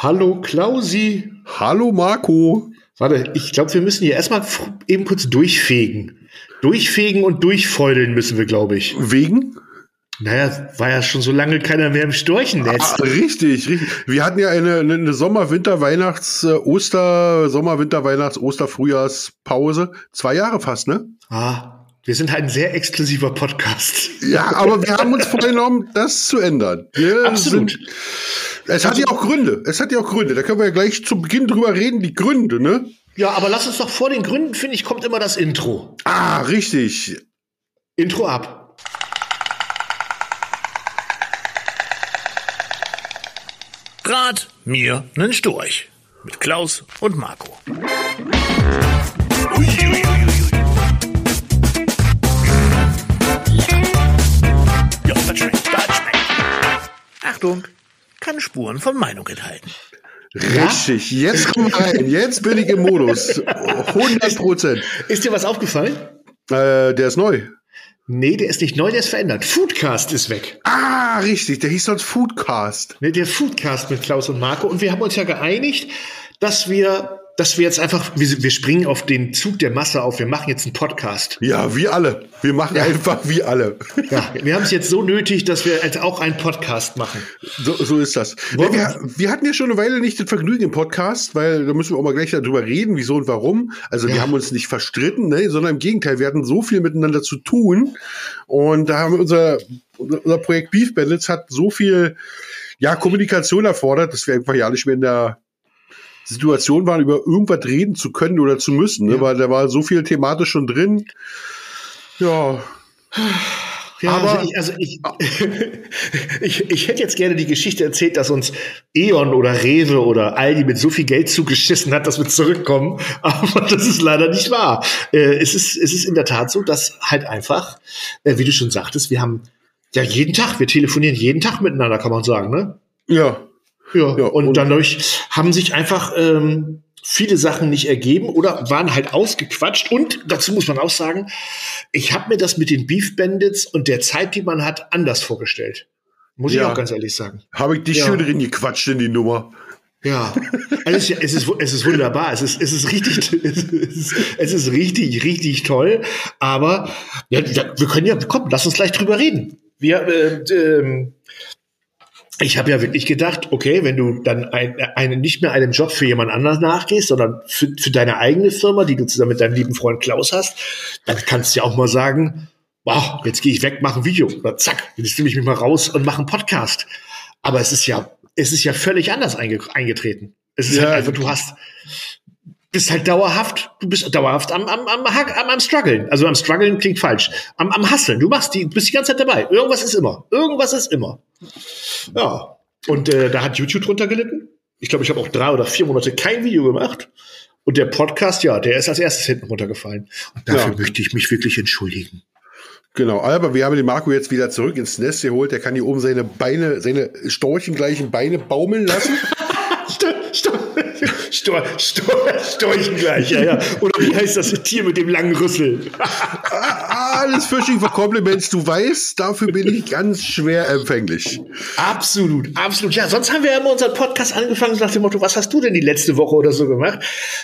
Hallo Klausi. Hallo Marco. Warte, ich glaube, wir müssen hier erstmal eben kurz durchfegen. Durchfegen und durchfeudeln müssen wir, glaube ich. Wegen? Naja, war ja schon so lange keiner mehr im Storchennetz. Ah, richtig, richtig. Wir hatten ja eine, eine Sommer-, Winter-, Weihnachts-, äh, Oster-, Sommer-, Winter-, Weihnachts-, Oster-, Frühjahrspause. Zwei Jahre fast, ne? Ah, wir sind halt ein sehr exklusiver Podcast. Ja, aber wir haben uns vorgenommen, das zu ändern. Wir Absolut. Sind, es hat ja auch Gründe. Es hat ja auch Gründe. Da können wir ja gleich zu Beginn drüber reden, die Gründe, ne? Ja, aber lass uns doch vor den Gründen, finde ich, kommt immer das Intro. Ah, richtig. Intro ab. Rat mir nen Storch. Mit Klaus und Marco. Ui, ui, ui, Achtung, kann Spuren von Meinung enthalten. Richtig. Jetzt komm rein. Jetzt bin ich im Modus. 100 Prozent. Ist dir was aufgefallen? Äh, der ist neu. Nee, der ist nicht neu, der ist verändert. Foodcast ist weg. Ah, richtig. Der hieß sonst Foodcast. Ne, der Foodcast mit Klaus und Marco. Und wir haben uns ja geeinigt, dass wir, dass wir jetzt einfach, wir, wir springen auf den Zug der Masse auf. Wir machen jetzt einen Podcast. Ja, wie alle. Wir machen einfach wie alle. Ja, wir haben es jetzt so nötig, dass wir jetzt auch einen Podcast machen. So, so ist das. Ja, wir, wir hatten ja schon eine Weile nicht das Vergnügen im Podcast, weil da müssen wir auch mal gleich darüber reden, wieso und warum. Also wir Ja. haben uns nicht verstritten, ne, sondern im Gegenteil, wir hatten so viel miteinander zu tun. Und da haben wir unser, unser Projekt Beef Bandits hat so viel ja, Kommunikation erfordert, dass wir einfach ja nicht mehr in der Situation waren, über irgendwas reden zu können oder zu müssen, ne? Ja. weil da war so viel thematisch schon drin. Ja, Ja, Aber- also ich, also ich, ich, ich hätte jetzt gerne die Geschichte erzählt, dass uns E.ON oder Rewe oder Aldi mit so viel Geld zugeschissen hat, dass wir zurückkommen. Aber das ist leider nicht wahr. Äh, es, ist, es ist in der Tat so, dass halt einfach, äh, wie du schon sagtest, wir haben ja jeden Tag, wir telefonieren jeden Tag miteinander, kann man sagen, ne? ja, Ja, Ja, und, und- dadurch haben sich einfach ähm, viele Sachen nicht ergeben oder waren halt ausgequatscht. Und dazu muss man auch sagen, ich habe mir das mit den Beef Bandits und der Zeit, die man hat, anders vorgestellt. Muss ich Ja. auch ganz ehrlich sagen. habe ich dich Ja. schön drin gequatscht in die Nummer. Ja, also es, ist, es, ist, es ist wunderbar. Es ist, es ist richtig, es ist, es ist richtig, richtig toll. Aber ja, wir können ja, komm, lass uns gleich drüber reden. Wir, äh, ähm, ich habe ja wirklich gedacht, okay, wenn du dann ein, einen, nicht mehr einem Job für jemand anderen nachgehst, sondern für, für deine eigene Firma, die du zusammen mit deinem lieben Freund Klaus hast, dann kannst du ja auch mal sagen, wow, jetzt gehe ich weg, mache ein Video. Oder zack, jetzt nehme ich mich mal raus und mache einen Podcast. Aber es ist ja, es ist ja völlig anders einge eingetreten. Es ist Ja. halt einfach, du hast, bist halt dauerhaft, du bist dauerhaft am, am, am, am, am struggeln. Also am struggeln klingt falsch. Am, am Hasseln. Du machst die, bist die ganze Zeit dabei. Irgendwas ist immer. Irgendwas ist immer. Ja. Und äh, da hat YouTube drunter gelitten. Ich glaube, ich habe auch drei oder vier Monate kein Video gemacht. Und der Podcast, ja, der ist als erstes hinten runtergefallen. Und dafür Ja. möchte ich mich wirklich entschuldigen. Genau, aber wir haben den Marco jetzt wieder zurück ins Nest geholt. Der kann hier oben seine Beine, seine storchengleichen Beine baumeln lassen. Stor, Stor, Stor, Stor, Storchen gleich, ja, ja. Oder wie heißt das Tier mit dem langen Rüssel? Alles Fishing for Compliments. Du weißt, dafür bin ich ganz schwer empfänglich. Absolut, absolut. Ja, sonst haben wir ja immer unseren Podcast angefangen nach dem Motto, was hast du denn die letzte Woche oder so gemacht?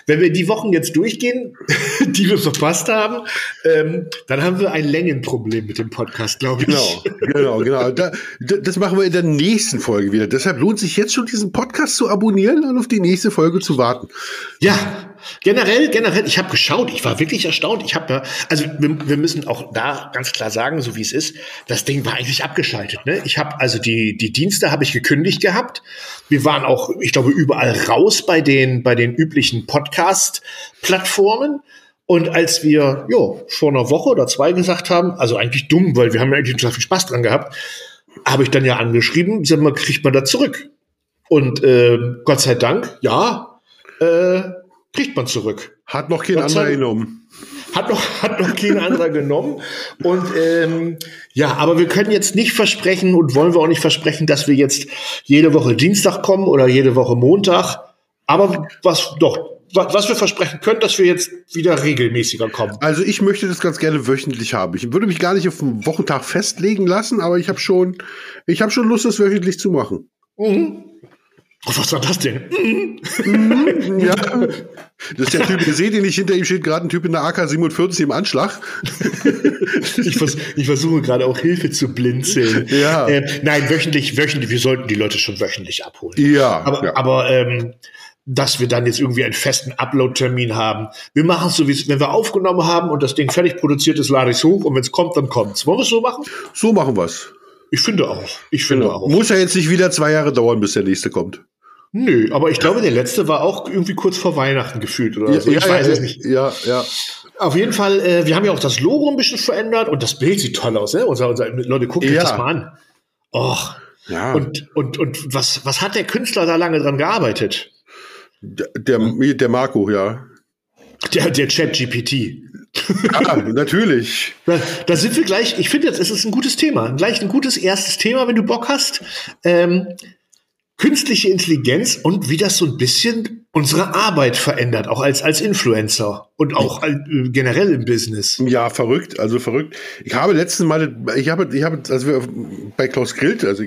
Wenn wir die Wochen jetzt durchgehen, die wir verpasst haben, ähm, dann haben wir ein Längenproblem mit dem Podcast, glaube ich. Genau, genau, genau. Da- das machen wir in der nächsten Folge wieder. Deshalb lohnt sich jetzt schon, diesen Podcast zu abonnieren und auf die nächste Folge zu warten. Ja, generell, generell, ich habe geschaut, ich war wirklich erstaunt. Ich habe ja, also wir, wir müssen auch da ganz klar sagen, so wie es ist, das Ding war eigentlich abgeschaltet. Ne? Ich habe also die die Dienste habe ich gekündigt gehabt. Wir waren auch, ich glaube, überall raus bei den bei den üblichen Podcast-Plattformen. Und als wir jo, vor einer Woche oder zwei gesagt haben, also eigentlich dumm, weil wir haben ja eigentlich total viel Spaß dran gehabt, habe ich dann ja angeschrieben, sag mal, kriegt man da zurück? Und äh, Gott sei Dank, ja, äh, kriegt man zurück. Hat noch kein anderer genommen. Hat noch, hat noch kein anderer genommen. Und ähm, ja, aber wir können jetzt nicht versprechen und wollen wir auch nicht versprechen, dass wir jetzt jede Woche Dienstag kommen oder jede Woche Montag. Aber was doch, wa- was wir versprechen können, dass wir jetzt wieder regelmäßiger kommen. Also ich möchte das ganz gerne wöchentlich haben. Ich würde mich gar nicht auf einen Wochentag festlegen lassen, aber ich habe schon, ich habe schon Lust, das wöchentlich zu machen. Mhm. Was war das denn? Ja. Das ist der Typ, ihr seht ihn nicht, hinter ihm steht gerade ein Typ in der AK-47 im Anschlag. Ich, vers ich versuche gerade auch Hilfe zu blinzeln. Ja. Ähm, nein, wöchentlich, wöchentlich, wir sollten die Leute schon wöchentlich abholen. Ja, Aber, ja. aber ähm, dass wir dann jetzt irgendwie einen festen Upload-Termin haben. Wir machen es so, wie wenn wir aufgenommen haben und das Ding fertig produziert ist, lade ich es hoch und wenn es kommt, dann kommt's. Wollen wir es so machen? So machen wir's. Ich finde auch. Ich finde auch. Muss ja jetzt nicht wieder zwei Jahre dauern, bis der nächste kommt. Nö, aber ich glaube, der letzte war auch irgendwie kurz vor Weihnachten gefühlt oder so. Ich weiß ja, es nicht. Ja, ja. Auf jeden Fall, äh, wir haben ja auch das Logo ein bisschen verändert und das Bild sieht toll aus, ne? Unser, unser, Leute, guckt euch Ja. das mal an. Och. Ja. Und, und, und was, was hat der Künstler da lange dran gearbeitet? Der, der, der Marco, ja. Der, der Chat-GPT. Ja, natürlich. Da, da sind wir gleich, ich finde jetzt, es ist ein gutes Thema. Gleich ein gutes erstes Thema, wenn du Bock hast. Ähm, künstliche Intelligenz und wie das so ein bisschen unsere Arbeit verändert, auch als, als Influencer und auch äh, generell im Business. Ja, verrückt, also verrückt. Ich habe letzten Mal, ich habe, ich habe, also wir bei Klaus Grillt, also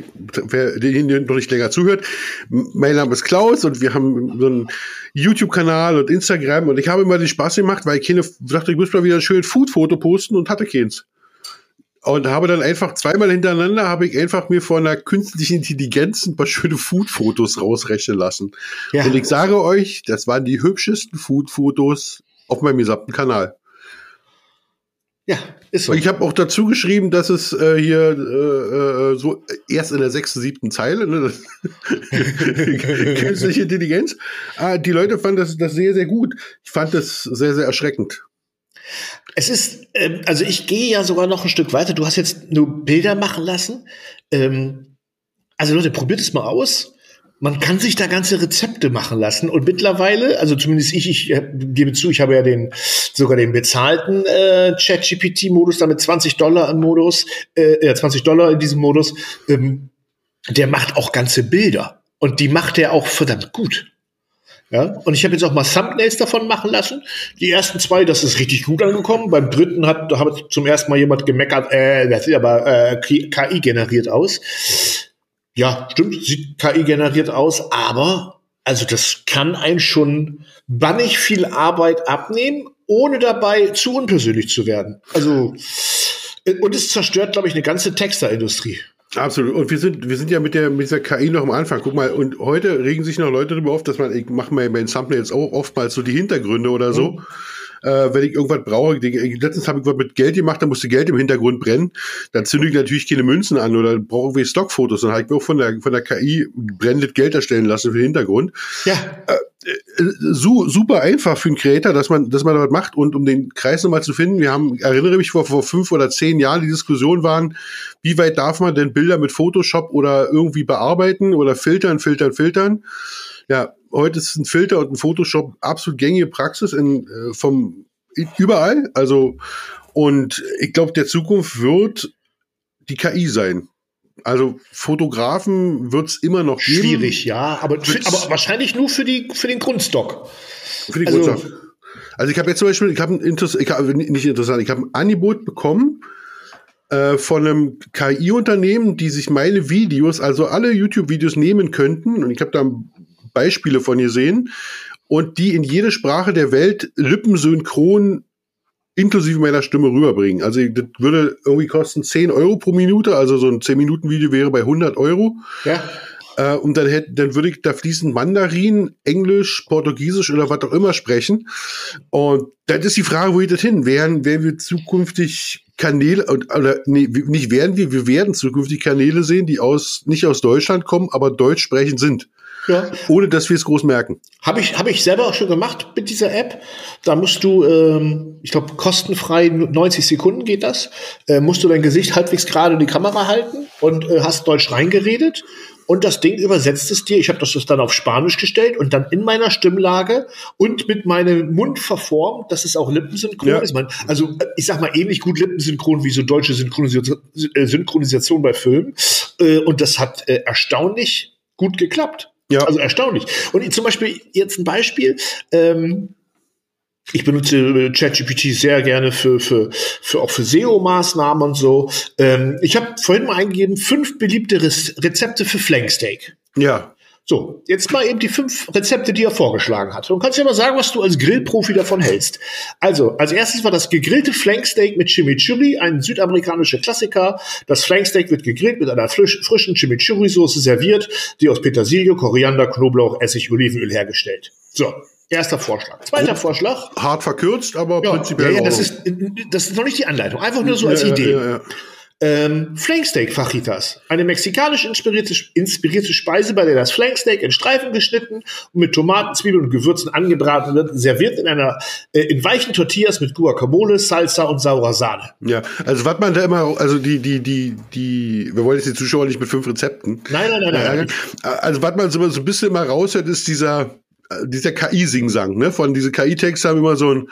wer den noch nicht länger zuhört, mein Name ist Klaus und wir haben so einen YouTube-Kanal und Instagram und ich habe immer den Spaß gemacht, weil ich keine, dachte, ich muss mal wieder ein schönes Food-Foto posten und hatte keins. Und habe dann einfach zweimal hintereinander habe ich einfach mir von einer künstlichen Intelligenz ein paar schöne Food-Fotos rausrechnen lassen. Ja. Und ich sage euch, das waren die hübschesten Food-Fotos auf meinem gesamten Kanal. Ja, ist so. Und ich habe auch dazu geschrieben, dass es äh, hier äh, äh, so erst in der sechsten, siebten Zeile, ne, künstliche Intelligenz. Ah, die Leute fanden das, das sehr, sehr gut. Ich fand das sehr, sehr erschreckend. Es ist, ähm, also ich gehe ja sogar noch ein Stück weiter. Du hast jetzt nur Bilder machen lassen. Ähm, also Leute, probiert es mal aus. Man kann sich da ganze Rezepte machen lassen und mittlerweile, also zumindest ich, ich äh, gebe zu, ich habe ja den sogar den bezahlten äh, Chat-GPT-Modus, damit 20 Dollar im Modus, äh, ja, 20 Dollar in diesem Modus. Ähm, der macht auch ganze Bilder und die macht er auch verdammt gut. Ja, und ich habe jetzt auch mal Thumbnails davon machen lassen. Die ersten zwei, das ist richtig gut angekommen. Beim dritten hat, da hat zum ersten Mal jemand gemeckert, äh, das sieht aber äh, KI generiert aus. Ja, stimmt, sieht KI generiert aus, aber also das kann einen schon bannig viel Arbeit abnehmen, ohne dabei zu unpersönlich zu werden. Also äh, und es zerstört, glaube ich, eine ganze Texterindustrie. Absolut. Und wir sind, wir sind ja mit der, mit dieser KI noch am Anfang. Guck mal, und heute regen sich noch Leute darüber auf, dass man, ich mache mir bei den Thumbnails auch oftmals so die Hintergründe oder so. Mhm. Äh, wenn ich irgendwas brauche, die- letztens habe ich was mit Geld gemacht, da musste Geld im Hintergrund brennen, dann zünde ich natürlich keine Münzen an oder brauche irgendwie Stockfotos. Dann habe ich mir auch von der, von der KI brennendes Geld erstellen lassen für den Hintergrund. Ja, su super einfach für einen Creator, dass man, dass man was macht. Und um den Kreis nochmal zu finden, wir haben, erinnere mich, vor, vor fünf oder zehn Jahren die Diskussion waren, wie weit darf man denn Bilder mit Photoshop oder irgendwie bearbeiten oder filtern, filtern, filtern. Ja, heute ist ein Filter und ein Photoshop absolut gängige Praxis in, äh, vom überall. Also, und ich glaube, der Zukunft wird die KI sein. Also Fotografen wird es immer noch geben. schwierig, ja, aber, für, aber wahrscheinlich nur für die für den Grundstock. Für die Also- Grundstock. Also ich habe jetzt zum Beispiel, ich habe ein Interess ich hab, nicht interessant, ich habe ein Angebot bekommen äh, von einem KI-Unternehmen, die sich meine Videos, also alle YouTube-Videos nehmen könnten, und ich habe da Beispiele von gesehen, und die in jede Sprache der Welt lippensynchron inklusive meiner Stimme rüberbringen. Also das würde irgendwie kosten 10 Euro pro Minute, also so ein 10-Minuten-Video wäre bei 100 Euro. Ja, Äh, und dann hätte, dann würde ich da fließend Mandarin, Englisch, Portugiesisch oder was auch immer sprechen. Und das ist die Frage, wo geht das hin? Werden, werden wir zukünftig Kanäle, oder nee, nicht werden wir, wir werden zukünftig Kanäle sehen, die aus, nicht aus Deutschland kommen, aber deutsch sprechend sind. Ja. Ohne dass wir es groß merken. Habe ich, hab ich selber auch schon gemacht mit dieser App. Da musst du, ähm, ich glaube, kostenfrei 90 Sekunden geht das. Äh, musst du dein Gesicht halbwegs gerade in die Kamera halten und äh, hast Deutsch reingeredet. Und das Ding übersetzt es dir. Ich habe das dann auf Spanisch gestellt und dann in meiner Stimmlage und mit meinem Mund verformt, dass es auch lippensynchron Ja. ist. Man, also äh, ich sag mal ähnlich gut lippensynchron wie so deutsche Synchronisation, äh, Synchronisation bei Filmen. Äh, und das hat äh, erstaunlich gut geklappt. Ja. Also erstaunlich. Und zum Beispiel jetzt ein Beispiel. Ähm, ich benutze äh, ChatGPT sehr gerne für, für, für auch für SEO-Maßnahmen und so. Ähm, ich habe vorhin mal eingegeben, fünf beliebte Rez- Rezepte für Flanksteak. Ja. So, jetzt mal eben die fünf Rezepte, die er vorgeschlagen hat. Und kannst ja mal sagen, was du als Grillprofi davon hältst. Also, als erstes war das gegrillte Flanksteak mit Chimichurri, ein südamerikanischer Klassiker. Das Flanksteak wird gegrillt mit einer frisch, frischen Chimichurri-Soße serviert, die aus Petersilie, Koriander, Knoblauch, Essig, Olivenöl hergestellt. So, erster Vorschlag. Zweiter Vorschlag. Hart verkürzt, aber Ja, prinzipiell. ja, ja, das ist, das ist noch nicht die Anleitung. Einfach nur so als ja, Idee. Ähm, Flanksteak Fajitas. Eine mexikanisch inspirierte, inspirierte Speise, bei der das Flanksteak in Streifen geschnitten und mit Tomaten, Zwiebeln und Gewürzen angebraten wird, serviert in einer, äh, in weichen Tortillas mit Guacamole, Salsa und saurer Sahne. Ja, also was man da immer, also die, die, die, die, wir wollen jetzt die Zuschauer nicht mit fünf Rezepten. Nein, nein, nein, nein. Ja, Also was man so so ein bisschen immer raushört, ist dieser, äh, dieser KI-Singsang, ne? Von diese KI-Texte haben immer so ein,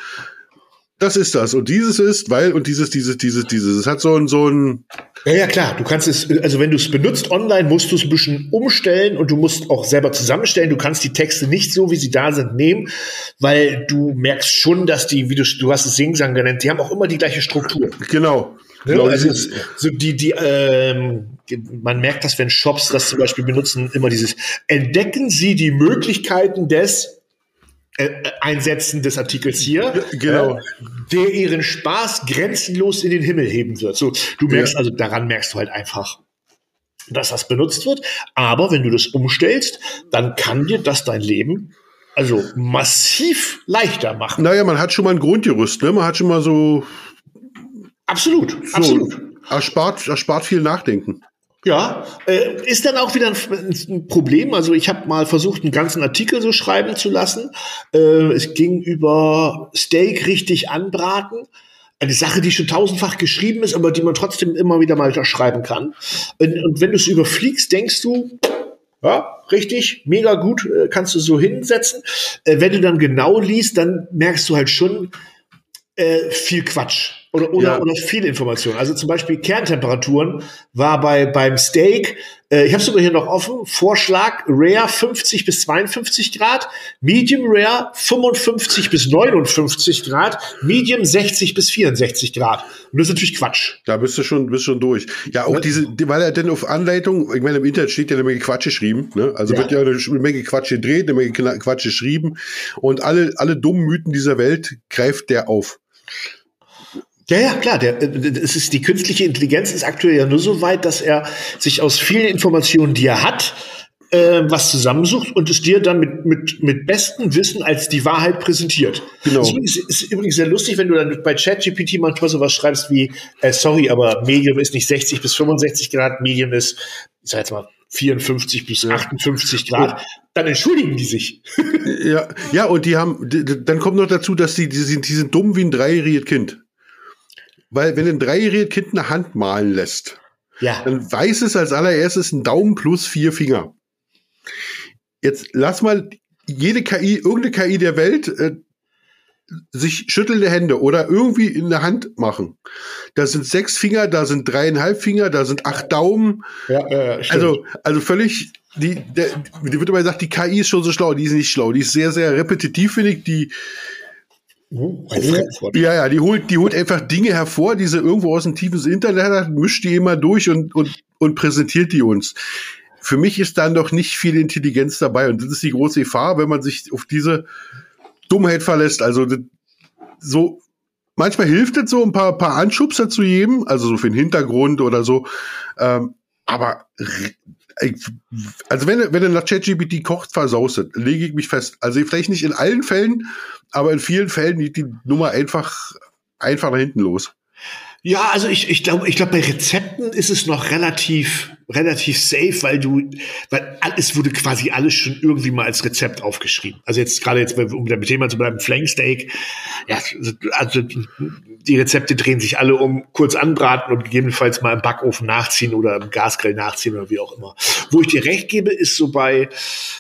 das ist das und dieses ist, weil und dieses, dieses, dieses, dieses. Es hat so ein, so ein, Ja, ja, klar. Du kannst es, also wenn du es benutzt online, musst du es ein bisschen umstellen und du musst auch selber zusammenstellen. Du kannst die Texte nicht so, wie sie da sind, nehmen, weil du merkst schon, dass die, wie du, du hast es Singsang genannt, die haben auch immer die gleiche Struktur. genau. Ne? genau Also es- so die, die, ähm, man merkt das, wenn Shops das zum Beispiel benutzen, immer dieses Entdecken Sie die Möglichkeiten des Einsetzen des Artikels hier, genau. äh, der Ihren Spaß grenzenlos in den Himmel heben wird. So, du merkst Ja. also daran merkst du halt einfach, dass das benutzt wird. Aber wenn du das umstellst, dann kann dir das dein Leben also massiv leichter machen. Naja, man hat schon mal ein Grundgerüst, ne? Man hat schon mal so, Absolut, so absolut. erspart, erspart viel Nachdenken. Ja, äh, ist dann auch wieder ein, Problem. Also ich habe mal versucht, einen ganzen Artikel so schreiben zu lassen. Äh, es ging über Steak richtig anbraten. Eine Sache, die schon tausendfach geschrieben ist, aber die man trotzdem immer wieder mal schreiben kann. Und, wenn du es überfliegst, denkst du, ja, richtig, mega gut, äh, kannst du so hinsetzen. Äh, wenn du dann genau liest, dann merkst du halt schon viel Quatsch oder, oder, Ja. oder viel Information. Also zum Beispiel Kerntemperaturen war bei beim Steak, äh, ich habe sogar hier noch offen, Vorschlag Rare 50 bis 52 Grad, Medium Rare 55 bis 59 Grad, Medium 60 bis 64 Grad. Und das ist natürlich Quatsch. Da bist du schon, bist schon durch. Ja, auch diese, die- weil er denn auf Anleitung, ich meine, im Internet steht ja eine Menge Quatsch geschrieben, ne? Also Ja. wird ja eine Menge Quatsch gedreht, eine Menge Quatsch geschrieben. Und alle, alle dummen Mythen dieser Welt greift der auf. Ja, ja, klar. Der, äh, es ist, die künstliche Intelligenz ist aktuell ja nur so weit, dass er sich aus vielen Informationen, die er hat, äh, was zusammensucht und es dir dann mit, mit, mit bestem Wissen als die Wahrheit präsentiert. Genau. Das ist, ist übrigens sehr lustig, wenn du dann bei ChatGPT manchmal sowas schreibst wie, äh, sorry, aber Medium ist nicht 60 bis 65 Grad, Medium ist, ich sag jetzt mal, 54 bis 58 Grad, dann entschuldigen die sich. Ja, ja, und die haben, d- d- dann kommt noch dazu, dass die, die sind, die sind dumm wie ein dreijähriges Kind. Weil, wenn ein dreijähriges Kind eine Hand malen lässt, Ja. dann weiß es als allererstes ein Daumen plus vier Finger. Jetzt lass mal jede KI, irgendeine KI der Welt, äh, sich schüttelnde Hände oder irgendwie in der Hand machen. Da sind sechs Finger, da sind dreieinhalb Finger, da sind acht Daumen. ja äh. Also, also völlig, die, der, die wird immer gesagt, die KI ist schon so schlau, die ist nicht schlau. Die ist sehr, sehr repetitiv, finde ich. Die, Fremdwort. ja, ja, die holt, die holt einfach Dinge hervor, die sie irgendwo aus dem tiefen Internet hat, mischt die immer durch und, und, und präsentiert die uns. Für mich ist dann doch nicht viel Intelligenz dabei und das ist die große Gefahr, wenn man sich auf diese Dummheit verlässt. Also so manchmal hilft es so ein paar, paar Anschubser zu jedem, also so für den Hintergrund oder so. Ähm, aber also wenn, wenn du nach ChatGPT kocht, versaust es, lege ich mich fest. Also vielleicht nicht in allen Fällen, aber in vielen Fällen geht die Nummer einfach, einfach nach hinten los. Ja, also ich, ich glaube, ich glaube, bei Rezepten ist es noch relativ, relativ safe, weil du, weil alles wurde quasi alles schon irgendwie mal als Rezept aufgeschrieben. Also jetzt gerade jetzt, um beim Thema zu bleiben, Flanksteak, ja, also die Rezepte drehen sich alle um kurz anbraten und gegebenenfalls mal im Backofen nachziehen oder im Gasgrill nachziehen oder wie auch immer. Wo ich dir recht gebe, ist so bei,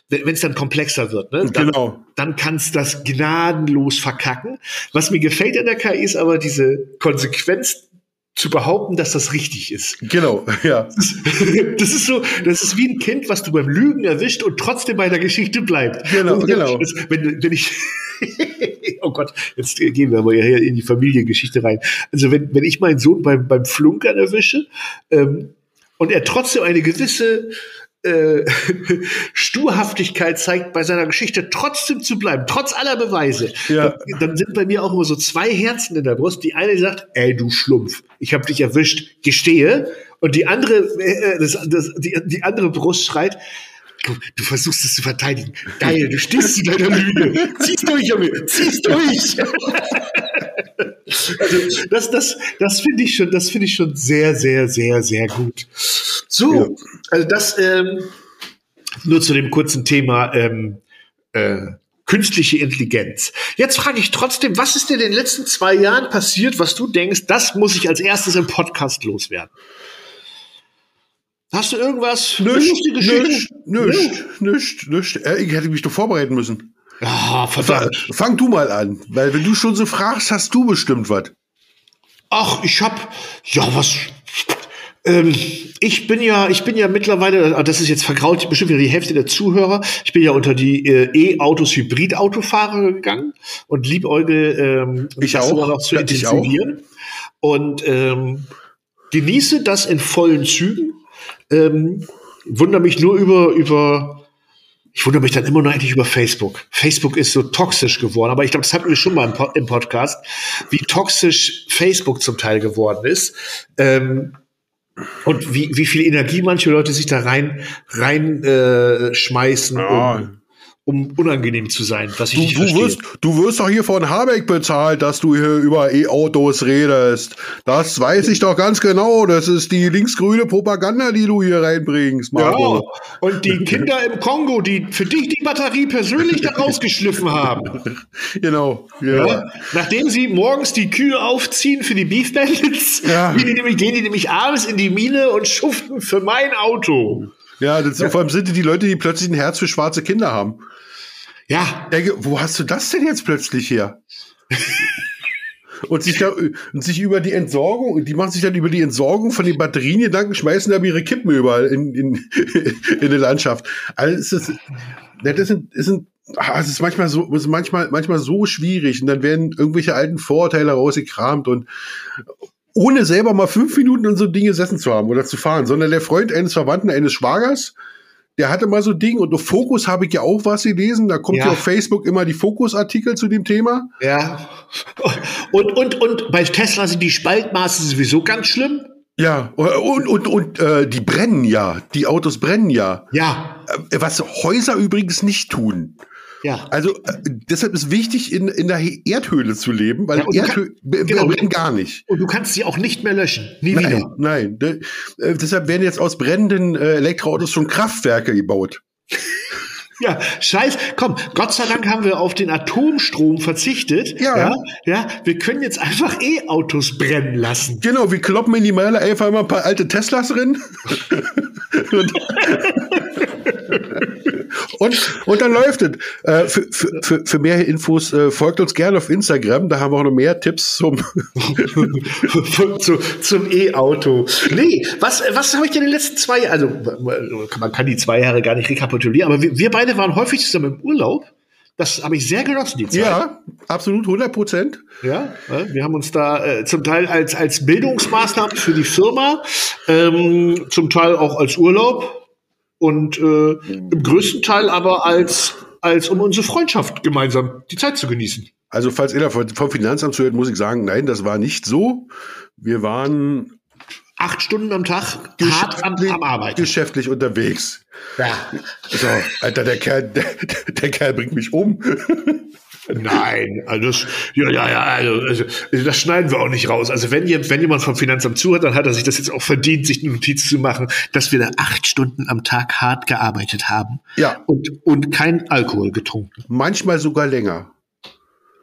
wenn es dann komplexer wird, ne? Dann, Genau. dann kannst das gnadenlos verkacken. Was mir gefällt an der KI ist aber diese Konsequenz zu behaupten, dass das richtig ist. Genau, ja. Das ist so, das ist wie ein Kind, was du beim Lügen erwischt und trotzdem bei der Geschichte bleibt. Genau, Und genau. Das, wenn, wenn ich, oh Gott, jetzt gehen wir aber hier in die Familiengeschichte rein. Also wenn, wenn ich meinen Sohn beim, beim Flunkern erwische ähm, und er trotzdem eine gewisse äh, Sturhaftigkeit zeigt, bei seiner Geschichte trotzdem zu bleiben, trotz aller Beweise, Ja. dann, dann sind bei mir auch immer so zwei Herzen in der Brust. Die eine sagt, ey, du Schlumpf, ich habe dich erwischt, gestehe. Und die andere, äh, das, das, die, die andere Brust schreit, du, du versuchst es zu verteidigen. Geil, du stehst zu deiner Lüge. Zieh's durch, Junge, zieh's durch. Also das, das, das finde ich schon, das finde ich schon sehr, sehr, sehr, sehr gut. So, Ja. also das ähm, nur zu dem kurzen Thema ähm, äh, künstliche Intelligenz. Jetzt frage ich trotzdem, was ist dir in den letzten zwei Jahren passiert, was du denkst, das muss ich als erstes im Podcast loswerden? Hast du irgendwas? Nüscht, Geschichte? nüscht, nüscht, nüscht. Äh, ich hätte mich doch vorbereiten müssen. Ah, verdammt. Fang du mal an, weil wenn du schon so fragst, hast du bestimmt was. Ach, ich hab, ja, was, ähm, ich bin ja, ich bin ja mittlerweile, das ist jetzt vergraut bestimmt wieder die Hälfte der Zuhörer, ich bin ja unter die äh, E-Autos, Hybrid-Autofahrer gegangen und liebäugel, ähm, Ich auch. noch zu intensivieren und ähm, genieße das in vollen Zügen, ähm, wundere mich nur über, über, ich wundere mich dann immer noch eigentlich über Facebook. Facebook ist so toxisch geworden, aber ich glaube, das hatten wir schon mal im, Po- im Podcast, wie toxisch Facebook zum Teil geworden ist. Ähm, und wie, wie viel Energie manche Leute sich da rein, rein äh, schmeißen, Ja. um, um unangenehm zu sein, was ich Du, nicht du, verstehe. wirst, du wirst doch hier von Habeck bezahlt, dass du hier über E-Autos redest. Das weiß ich doch ganz genau. Das ist die linksgrüne Propaganda, die du hier reinbringst, Ja, Marco. und die Kinder im Kongo, die für dich die Batterie persönlich da rausgeschliffen haben. Genau. Ja. Ja. Nachdem sie morgens die Kühe aufziehen für die Beef Bandits, Ja. gehen, die nämlich, gehen die nämlich abends in die Mine und schuften für mein Auto. Ja, das, vor allem sind die Leute, die plötzlich ein Herz für schwarze Kinder haben. Ja, Denke, wo hast du das denn jetzt plötzlich her? und sich da und sich über die Entsorgung, die machen sich dann über die Entsorgung von den Batterien Gedanken, schmeißen da ihre Kippen überall in, in, in die Landschaft. Also es ist, ja, das sind, das sind ah, es ist manchmal so, ist manchmal, manchmal so schwierig und dann werden irgendwelche alten Vorurteile rausgekramt und ohne selber mal fünf Minuten in so Dinge gesessen zu haben oder zu fahren, sondern der Freund eines Verwandten, eines Schwagers, der hatte mal so Ding und auf Fokus habe ich ja auch was gelesen. Da kommt ja, Ja. auf Facebook immer die Fokus-Artikel zu dem Thema. ja. Und, und, und bei Tesla sind die Spaltmaße sowieso ganz schlimm. Ja, und, und, und äh, die brennen ja. Die Autos brennen ja. Ja, Äh, Was Häuser übrigens nicht tun. Ja. Also äh, deshalb ist wichtig, in, in der Erdhöhle zu leben, weil Ja, und du Erdhöhle kann- genau. brennen gar nicht. Und du kannst sie auch nicht mehr löschen. Nie Nein, wieder. nein. De, äh, deshalb werden jetzt aus brennenden äh, Elektroautos schon Kraftwerke gebaut. Ja, scheiß. Komm, Gott sei Dank haben wir auf den Atomstrom verzichtet. Ja. ja, ja wir können jetzt einfach E-Autos brennen lassen. Genau, wir kloppen in die Meile einfach mal ein paar alte Teslas drin. und, und, und dann läuft es. Äh, für, für, für, mehr Infos äh, folgt uns gerne auf Instagram. Da haben wir auch noch mehr Tipps zum. zu, zum E-Auto. Nee, was, was habe ich denn in den letzten zwei Jahren, also man kann die zwei Jahre gar nicht rekapitulieren, aber wir, wir beide waren häufig zusammen im Urlaub. Das habe ich sehr genossen, die Zeit. ja, absolut 100 Prozent. Ja, wir haben uns da äh, zum Teil als, als Bildungsmaßnahme für die Firma, ähm, zum Teil auch als Urlaub und äh, im größten Teil aber als, als um unsere Freundschaft gemeinsam die Zeit zu genießen. Also, falls ihr da vom vom Finanzamt zuhört, muss ich sagen, nein, das war nicht so. Wir waren Acht Stunden am Tag hart am, am Arbeiten. geschäftlich unterwegs. Ja. So, Alter, der Kerl, der, der Kerl bringt mich um. Nein, also das, ja, ja, ja, also, also das schneiden wir auch nicht raus. Also wenn, ihr, wenn jemand vom Finanzamt zuhört, dann hat er sich das jetzt auch verdient, sich eine Notiz zu machen, dass wir da acht Stunden am Tag hart gearbeitet haben. Ja. Und, und kein Alkohol getrunken. Manchmal sogar länger.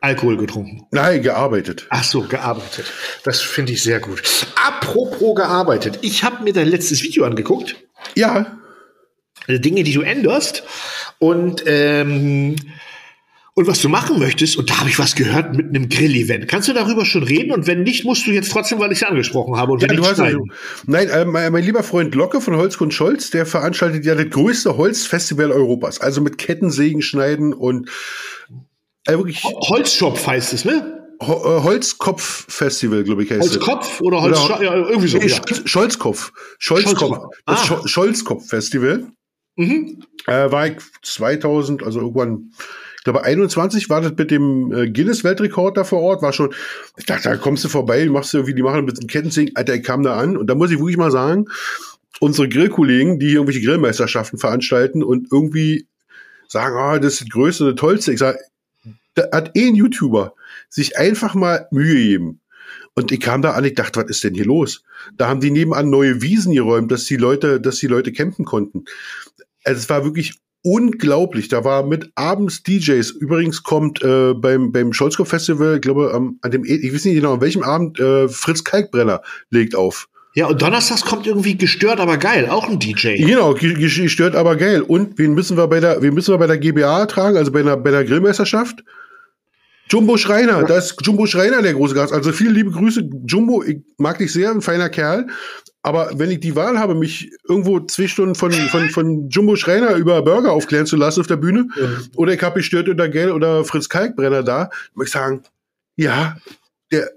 Alkohol getrunken. Nein, gearbeitet. Ach so, gearbeitet. Das finde ich sehr gut. Apropos gearbeitet. Ich habe mir dein letztes Video angeguckt. Ja, Also Dinge, die du änderst. Und, ähm, und was du machen möchtest. Und da habe ich was gehört mit einem Grill-Event. Kannst du darüber schon reden? Und wenn nicht, musst du jetzt trotzdem, weil ich es angesprochen habe. Und wenn Ja, du hast also, nein, äh, mein, mein lieber Freund Locke von Holzgrund Scholz, der veranstaltet ja das größte Holzfestival Europas. Also mit Kettensägen schneiden und äh, wirklich Holzschopf heißt es, ne? Äh, Holzkopf-Festival, glaube ich, heißt es. Holzkopf oder Holz, Oder- ja, irgendwie so. Nee, Ja. Sch- Scholzkopf. Scholzkopf. Das Ah. Scho- Scholzkopf-Festival. Mhm. Äh, war ich 2000, also irgendwann, ich glaube 21 war das mit dem äh, Guinness-Weltrekord da vor Ort, war schon, ich dachte, da kommst du vorbei, machst du, wie die machen mit dem Kettensing, Alter, ich kam da an und da muss ich wirklich mal sagen, unsere Grillkollegen, die hier irgendwelche Grillmeisterschaften veranstalten und irgendwie sagen, ah, oh, das ist das Größte das Tollste. Ich sage, da hat eh ein YouTuber sich einfach mal Mühe gegeben. Und ich kam da an, ich dachte, was ist denn hier los? Da haben die nebenan neue Wiesen geräumt, dass die Leute, dass die Leute campen konnten. Also es war wirklich unglaublich. Da war mit abends DJs. Übrigens kommt äh, beim beim Scholzkopf Festival, ich glaube, am, an dem ich weiß nicht genau an welchem Abend äh, Fritz Kalkbrenner legt auf. Ja, und donnerstags kommt irgendwie gestört, aber geil, auch ein DJ. Genau, gestört, aber geil. Und wen müssen wir bei der, wen müssen wir bei der GBA tragen, also bei der, bei der Grillmeisterschaft? Jumbo Schreiner, da ist Jumbo Schreiner der große Gast. Also viele liebe Grüße, Jumbo, ich mag dich sehr, ein feiner Kerl. Aber wenn ich die Wahl habe, mich irgendwo zwei Stunden von, von, von Jumbo Schreiner über Burger aufklären zu lassen auf der Bühne, ja. oder ich habe gestört unter Gell oder Fritz Kalkbrenner da, muss ich sagen, ja, der,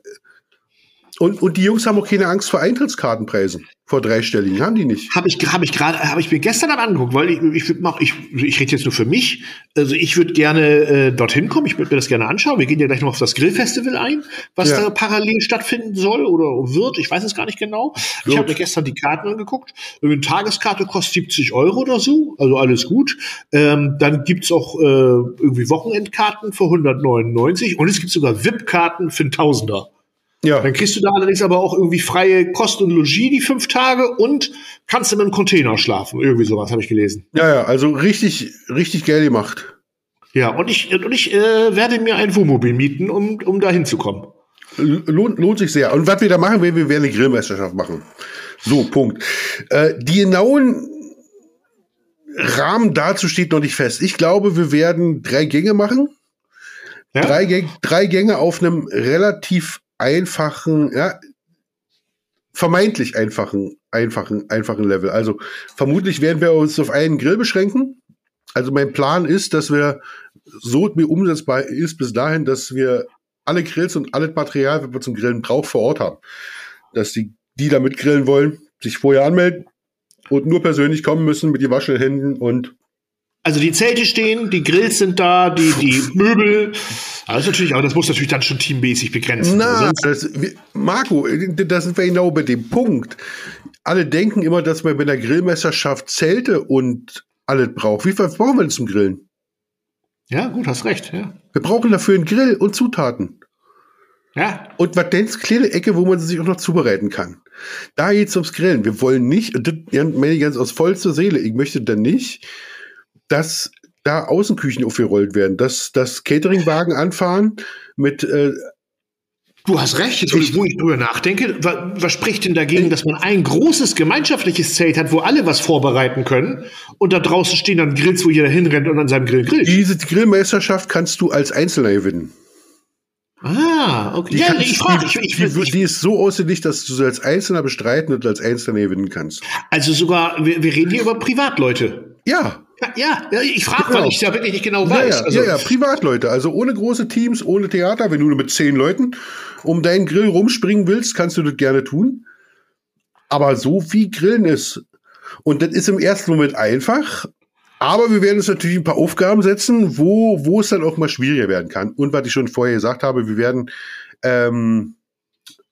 und, und die Jungs haben auch keine Angst vor Eintrittskartenpreisen. Vor dreistelligen haben die nicht. Habe ich, hab ich gerade, habe ich mir gestern am angeguckt, weil ich, ich, ich, ich, ich rede jetzt nur für mich. Also ich würde gerne äh, dorthin kommen, ich würde mir das gerne anschauen. Wir gehen ja gleich noch auf das Grillfestival ein, was ja. da parallel stattfinden soll oder wird. Ich weiß es gar nicht genau. Wird. Ich habe mir gestern die Karten angeguckt. Eine Tageskarte kostet 70 Euro oder so, also alles gut. Ähm, dann gibt's auch äh, irgendwie Wochenendkarten für 199 und es gibt sogar VIP-Karten für einen Tausender. Ja. Dann kriegst du da allerdings aber auch irgendwie freie Kost und Logis die fünf Tage und kannst in einem Container schlafen. Irgendwie sowas habe ich gelesen. Ja, ja, also richtig, richtig Geld gemacht. Ja, und ich, und ich äh, werde mir ein Wohnmobil mieten, um, um da hinzukommen. Lohnt, lohnt sich sehr. Und was wir da machen, wir, wir werden eine Grillmeisterschaft machen. So, Punkt. Äh, die genauen Rahmen dazu steht noch nicht fest. Ich glaube, wir werden drei Gänge machen. Ja? Drei, drei Gänge auf einem relativ einfachen, ja, vermeintlich einfachen, einfachen, einfachen Level. Also vermutlich werden wir uns auf einen Grill beschränken. Also mein Plan ist, dass wir so mir umsetzbar ist bis dahin, dass wir alle Grills und alles Material, was wir zum Grillen brauchen, vor Ort haben. Dass die, die da mitgrillen wollen, sich vorher anmelden und nur persönlich kommen müssen mit die waschenden Händen und also die Zelte stehen, die Grills sind da, die, die Möbel. Also natürlich, aber das muss natürlich dann schon teammäßig begrenzen. Na, das, Marco, da sind wir genau bei dem Punkt. Alle denken immer, dass man bei der Grillmeisterschaft Zelte und alles braucht. Wie viel brauchen wir denn zum Grillen? Ja, gut, hast recht, ja. Wir brauchen dafür einen Grill und Zutaten. Ja. Und was denn kleine Ecke, wo man sich auch noch zubereiten kann. Da geht's ums Grillen. Wir wollen nicht, und das meine ich ganz aus vollster Seele, ich möchte dann nicht, dass da Außenküchen aufgerollt werden, dass, dass Cateringwagen anfahren mit äh, Du hast recht, jetzt, ich, wo ich drüber nachdenke, was, was spricht denn dagegen, dass man ein großes gemeinschaftliches Zelt hat, wo alle was vorbereiten können und da draußen stehen dann Grills, wo jeder hinrennt und an seinem Grill grillt? Diese Grillmeisterschaft kannst du als Einzelner gewinnen. Ah, okay. Die ja, kannst, ich frage. Ich, ich, die, die ist so ausgelegt, dass du sie als Einzelner bestreiten und als Einzelner gewinnen kannst. Also sogar, wir, wir reden hier über Privatleute. Ja. Ja, ja, ich frage, genau. weil ich ja wirklich nicht genau weiß. Ja, ja, also, ja, ja, Privatleute, also ohne große Teams, ohne Theater. Wenn du nur mit zehn Leuten um deinen Grill rumspringen willst, kannst du das gerne tun. Aber so wie Grillen ist. Und das ist im ersten Moment einfach. Aber wir werden uns natürlich ein paar Aufgaben setzen, wo, wo es dann auch mal schwieriger werden kann. Und was ich schon vorher gesagt habe, wir werden ähm,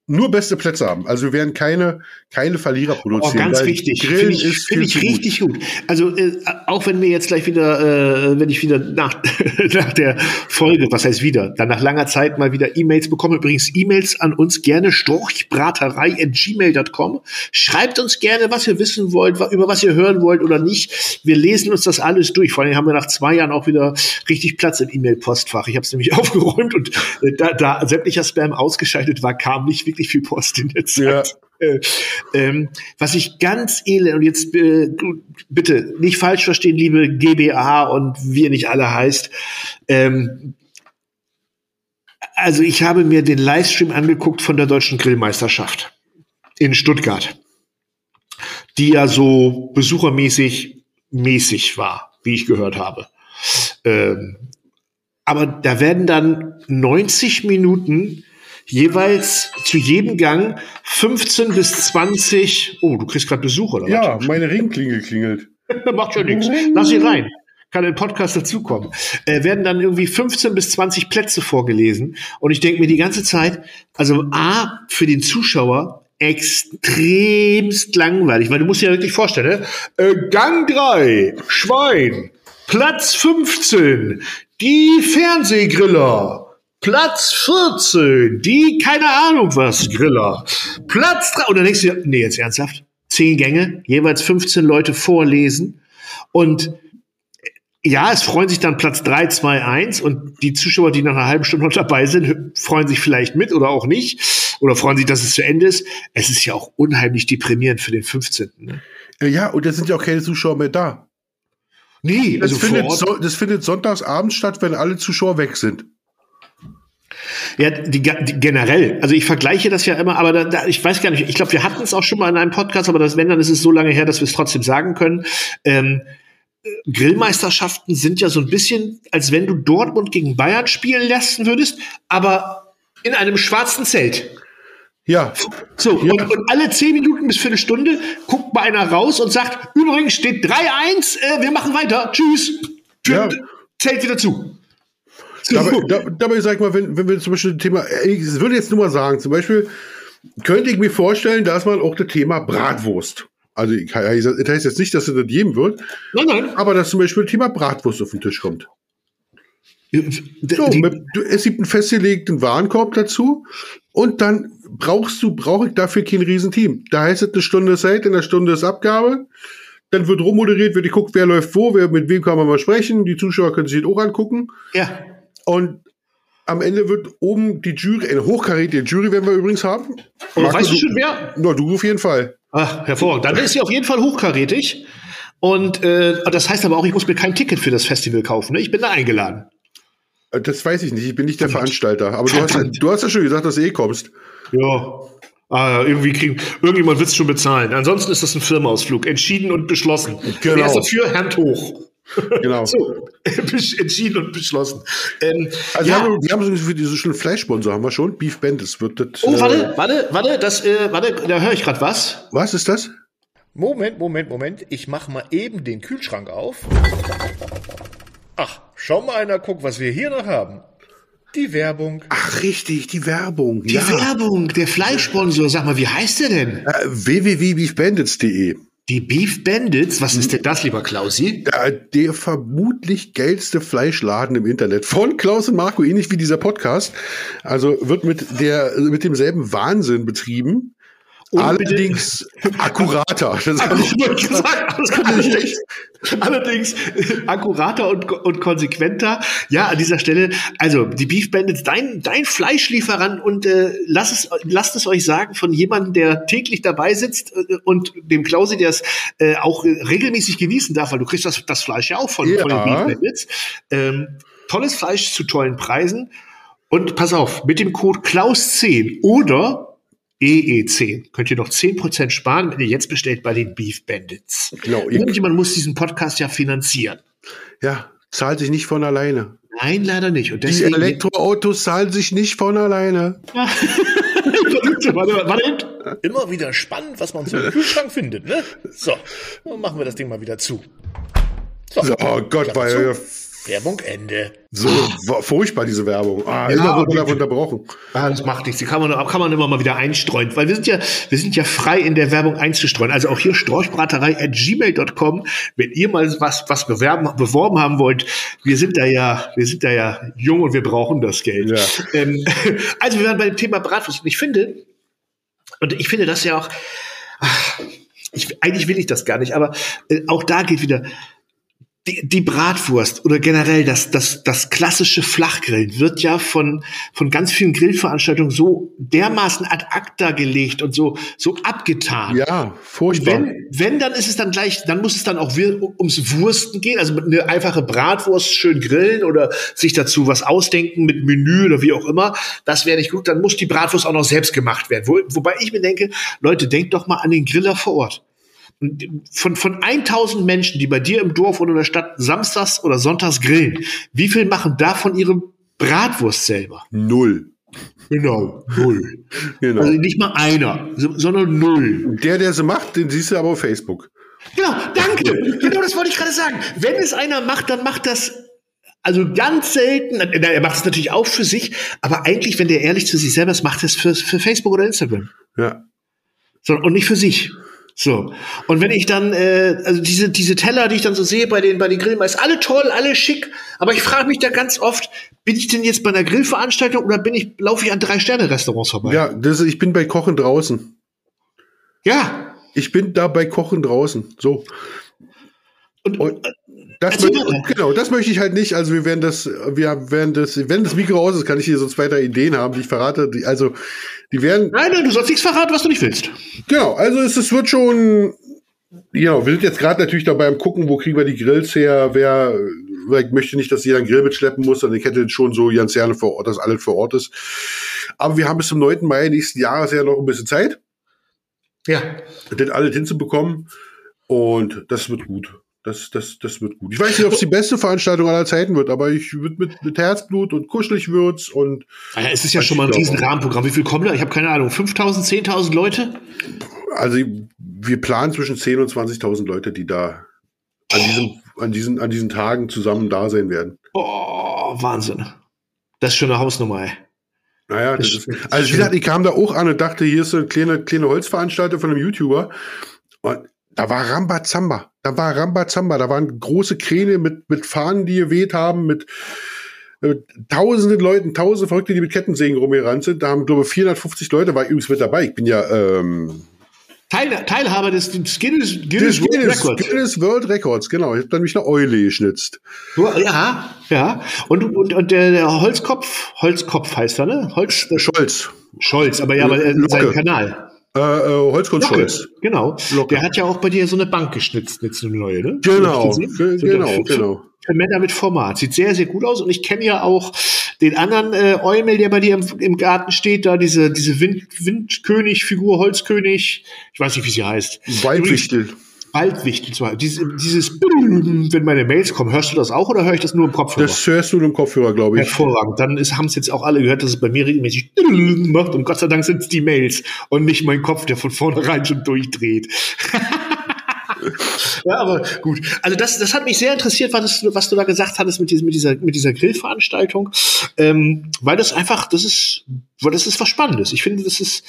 nur beste Plätze haben. Also wir werden keine, keine Verlierer produzieren. Oh, ganz wichtig. Finde ich, find ich richtig gut. gut. Also äh, auch wenn mir jetzt gleich wieder, äh, wenn ich wieder nach, nach der Folge, was heißt wieder, dann nach langer Zeit mal wieder E-Mails bekomme. Übrigens E-Mails an uns gerne storchbraterei@gmail.com. Schreibt uns gerne, was ihr wissen wollt, über was ihr hören wollt oder nicht. Wir lesen uns das alles durch. Vor allem haben wir nach zwei Jahren auch wieder richtig Platz im E-Mail-Postfach. Ich habe es nämlich aufgeräumt und äh, da, da sämtlicher Spam ausgeschaltet war, kam nicht wirklich viel Post in der Zeit. Ja. Äh, ähm, was ich ganz elend, und jetzt äh, bitte nicht falsch verstehen, liebe GBA und wie ihr nicht alle heißt, ähm, also ich habe mir den Livestream angeguckt von der deutschen Grillmeisterschaft in Stuttgart, die ja so besuchermäßig mäßig war, wie ich gehört habe. Ähm, aber da werden dann 90 Minuten jeweils zu jedem Gang 15 bis 20. Oh, du kriegst gerade Besuch, oder Ja, was? meine Ringklingel klingelt. Macht ja nichts. Lass sie rein. Kann in den Podcast dazukommen. Äh, werden dann irgendwie 15 bis 20 Plätze vorgelesen. Und ich denke mir die ganze Zeit, also A, für den Zuschauer extremst langweilig, weil du musst dir ja wirklich vorstellen, ne? äh, Gang 3, Schwein, Platz 15, die Fernsehgriller. Platz 14, die keine Ahnung was, Griller. Platz 3, und dann denkst du nee, jetzt ernsthaft? Zehn Gänge, jeweils 15 Leute vorlesen. Und ja, es freuen sich dann Platz 3, 2, 1 und die Zuschauer, die nach einer halben Stunde noch dabei sind, freuen sich vielleicht mit oder auch nicht oder freuen sich, dass es zu Ende ist. Es ist ja auch unheimlich deprimierend für den 15. Ne? Ja, und es sind ja auch keine Zuschauer mehr da. Nee, Das, also findet, so, das findet sonntags abends statt, wenn alle Zuschauer weg sind. Ja, die, die, generell. Also ich vergleiche das ja immer, aber da, da, ich weiß gar nicht, ich glaube, wir hatten es auch schon mal in einem Podcast, aber das, wenn, dann ist es so lange her, dass wir es trotzdem sagen können. Ähm, äh, Grillmeisterschaften sind ja so ein bisschen, als wenn du Dortmund gegen Bayern spielen lassen würdest, aber in einem schwarzen Zelt. Ja, So, Ja. und, und alle zehn Minuten bis Viertelstunde guckt mal einer raus und sagt, übrigens steht 3-1, äh, wir machen weiter, tschüss. Ja. Zählt wieder zu. So. dabei, da, dabei sag ich mal, wenn, wenn wir zum Beispiel das Thema, ich würde jetzt nur mal sagen, zum Beispiel könnte ich mir vorstellen, dass man auch das Thema Bratwurst. Also ich, das heißt jetzt nicht, dass es das geben wird, nein, nein. aber dass zum Beispiel das Thema Bratwurst auf den Tisch kommt. So, mit, du, es gibt einen festgelegten Warenkorb dazu und dann brauchst du, brauche ich dafür kein Riesenteam. Da heißt es eine Stunde Zeit, in einer Stunde ist Abgabe. Dann wird rummoderiert, wird geguckt, wer läuft wo, wer, mit wem kann man mal sprechen. Die Zuschauer können sich das auch angucken. ja. Und am Ende wird oben die Jury, eine hochkarätige Jury werden wir übrigens haben. Marco, weißt du schon wer? Na, du auf jeden Fall. Ach, hervorragend. Dann ist sie auf jeden Fall hochkarätig. Und äh, das heißt aber auch, ich muss mir kein Ticket für das Festival kaufen. Ne? Ich bin da eingeladen. Äh, Das weiß ich nicht, ich bin nicht der Veranstalter. Aber du hast, ja- du hast ja schon gesagt, dass du eh kommst. Ja. Ah, irgendwie kriegen, irgendjemand wird es schon bezahlen. Ansonsten ist das ein Firmenausflug. Entschieden und beschlossen. Genau. Wer ist dafür? Hand hoch. Genau. So, entschieden und beschlossen. Ähm, Also ja. wir haben, wir haben so für diese schon Fleischsponsor, haben wir schon. Beef Bandits wird das. Oh, äh, warte, warte, warte, das, äh, warte, da höre ich gerade was. Was ist das? Moment, Moment, Moment. Ich mach mal eben den Kühlschrank auf. Ach, schau mal einer, guck, was wir hier noch haben. Die Werbung. Ach, richtig, die Werbung. Die Werbung, der Fleischsponsor, sag mal, wie heißt der denn? Äh, www.beefbandits.de. Die Beef Bandits, was ist denn das, lieber Klausi? Äh, Der vermutlich geilste Fleischladen im Internet. Von Klaus und Marco, ähnlich wie dieser Podcast. Also wird mit der, mit demselben Wahnsinn betrieben. Allerdings akkurater. Das kann ich gesagt, allerdings, allerdings akkurater und, und konsequenter. Ja, an dieser Stelle, also die Beef Bandits, dein, dein Fleischlieferant und äh, lass es, lasst es euch sagen von jemandem, der täglich dabei sitzt äh, und dem Klausi, der es äh, auch regelmäßig genießen darf, weil du kriegst das, das Fleisch ja auch von, Ja. von den Beef Bandits. Ähm, tolles Fleisch zu tollen Preisen. Und pass auf, mit dem Code Klaus10 oder EE10 könnt ihr noch 10% sparen, wenn ihr jetzt bestellt bei den Beef Bandits. Genau, Irgendjemand muss diesen Podcast ja finanzieren. Ja, zahlt sich nicht von alleine. Nein, leider nicht. Und Die deswegen. Elektroautos zahlen sich nicht von alleine. warte, warte. Immer wieder spannend, was man so im Kühlschrank findet, ne? So, dann machen wir das Ding mal wieder zu. So, So, oh Gott, war ja Werbung Ende. so furchtbar, diese Werbung. Ah, Ja, immer man unterbrochen. Ah, das macht nichts. Die kann man, kann man immer mal wieder einstreuen, weil wir sind ja, wir sind ja frei in der Werbung einzustreuen. Also auch hier storchbraterei at gmail.com. Wenn ihr mal was, was bewerben, beworben haben wollt, wir sind da ja, wir sind da ja jung und wir brauchen das Geld. Ja. Ähm, also wir waren bei dem Thema Bratwurst und ich finde, und ich finde das ja auch, ach, ich, eigentlich will ich das gar nicht, aber äh, auch da geht wieder, die, die Bratwurst oder generell das, das, das klassische Flachgrillen wird ja von, von ganz vielen Grillveranstaltungen so dermaßen ad acta gelegt und so, so abgetan. Ja, furchtbar. Wenn, wenn, dann ist es dann gleich, dann muss es dann auch ums Wursten gehen, also eine einfache Bratwurst schön grillen oder sich dazu was ausdenken mit Menü oder wie auch immer. Das wäre nicht gut. Dann muss die Bratwurst auch noch selbst gemacht werden. Wo, wobei ich mir denke, Leute, denkt doch mal an den Griller vor Ort. Von, von 1000 Menschen, die bei dir im Dorf oder in der Stadt samstags oder sonntags grillen, wie viel machen davon ihre Bratwurst selber? Null. Genau, null. Genau. Also nicht mal einer, so- sondern null. Der, der sie macht, den siehst du aber auf Facebook. Genau, danke. genau, das wollte ich gerade sagen. Wenn es einer macht, dann macht das also ganz selten. Er macht es natürlich auch für sich, aber eigentlich, wenn der ehrlich zu sich selber ist, macht er es für, für Facebook oder Instagram. Ja. So, und nicht für sich. So. Und wenn ich dann, äh, also diese, diese Teller, die ich dann so sehe bei den, bei den Grillmeistern, alle toll, alle schick, aber ich frage mich da ganz oft, bin ich denn jetzt bei einer Grillveranstaltung oder bin ich, laufe ich an drei Sterne-Restaurants vorbei? Ja, das, ich bin bei Kochen draußen. Ja. Ich bin da bei Kochen draußen. So. Und, Und das möchte, weiter. genau, das möchte ich halt nicht. Also wir werden das, wir werden das, wenn das Mikro aus ist, kann ich hier so zwei, drei Ideen haben, die ich verrate. Die, also die werden, nein, nein, du sollst nichts verraten, was du nicht willst. genau, also es, es wird schon, ja, wir sind jetzt gerade natürlich dabei am gucken, wo kriegen wir die Grills her, wer, ich möchte nicht, dass jeder einen Grill mitschleppen muss, sondern ich hätte schon so ganz gerne vor Ort, dass alles vor Ort ist. Aber wir haben bis zum 9. Mai nächsten Jahres ja noch ein bisschen Zeit, Ja. das alles hinzubekommen. Und das wird gut. Das, das, das wird gut. Ich weiß nicht, ob es die beste Veranstaltung aller Zeiten wird, aber ich wird mit, mit Herzblut und kuschelig wird's und Ja, es ist ja schon mal ein Ich glaube riesen Rahmenprogramm. Wie viel kommen da? Ich habe keine Ahnung. 5000, 10.000 Leute? also wir planen zwischen 10.000 und 20.000 Leute, die da an diesem, an diesen, an diesen Tagen zusammen da sein werden. Oh, Wahnsinn. Das ist schon eine Hausnummer, ey. Naja, das Das- ist, also wie gesagt, ich kam da auch an und dachte, hier ist so eine kleine, kleine Holzveranstaltung von einem YouTuber. Und da war Rambazamba. Da war Rambazamba. Da waren große Kräne mit, mit Fahnen, die geweht haben, mit, mit tausenden Leuten, tausende Verrückte, die mit Kettensägen rumgerannt sind. Da haben, glaube ich, 450 Leute, war übrigens mit dabei. Ich bin ja ähm, Teil, Teilhaber des des Guinness, Guinness, Guinness World Records. Guinness World Records, genau. Ich habe dann mich eine Eule geschnitzt. Ja, ja. Und, und, und der, der Holzkopf, Holzkopf heißt er, ne? Holz, Scholz. Scholz, aber ja, aber äh, sein Kanal. Äh, äh, Scholz. genau. Locke. Der hat ja auch bei dir so eine Bank geschnitzt, jetzt eine neue, ne? Genau, Hab ich gesehen. ge- So, genau, genau. Für Männer mit Format. Sieht sehr, sehr gut aus. Und ich kenne ja auch den anderen äh, Eumel, der bei dir im, im Garten steht, da diese, diese Wind, Windkönig-Figur, Holzkönig. Ich weiß nicht, wie sie heißt. Waldwichtel. Waldwichtel. zwar. Dieses, dieses, wenn meine Mails kommen, hörst du das auch oder höre ich das nur im Kopfhörer? Das hörst du im Kopfhörer, glaube ich. Hervorragend. Dann haben es jetzt auch alle gehört, dass es bei mir regelmäßig macht und Gott sei Dank sind es die Mails und nicht mein Kopf, der von vornherein schon durchdreht. ja, aber gut. Also das, das hat mich sehr interessiert, was, du- was du da gesagt hattest mit, diesem, mit dieser, mit dieser Grillveranstaltung, ähm, weil das einfach, das ist, weil das ist was Spannendes. Ich finde, das ist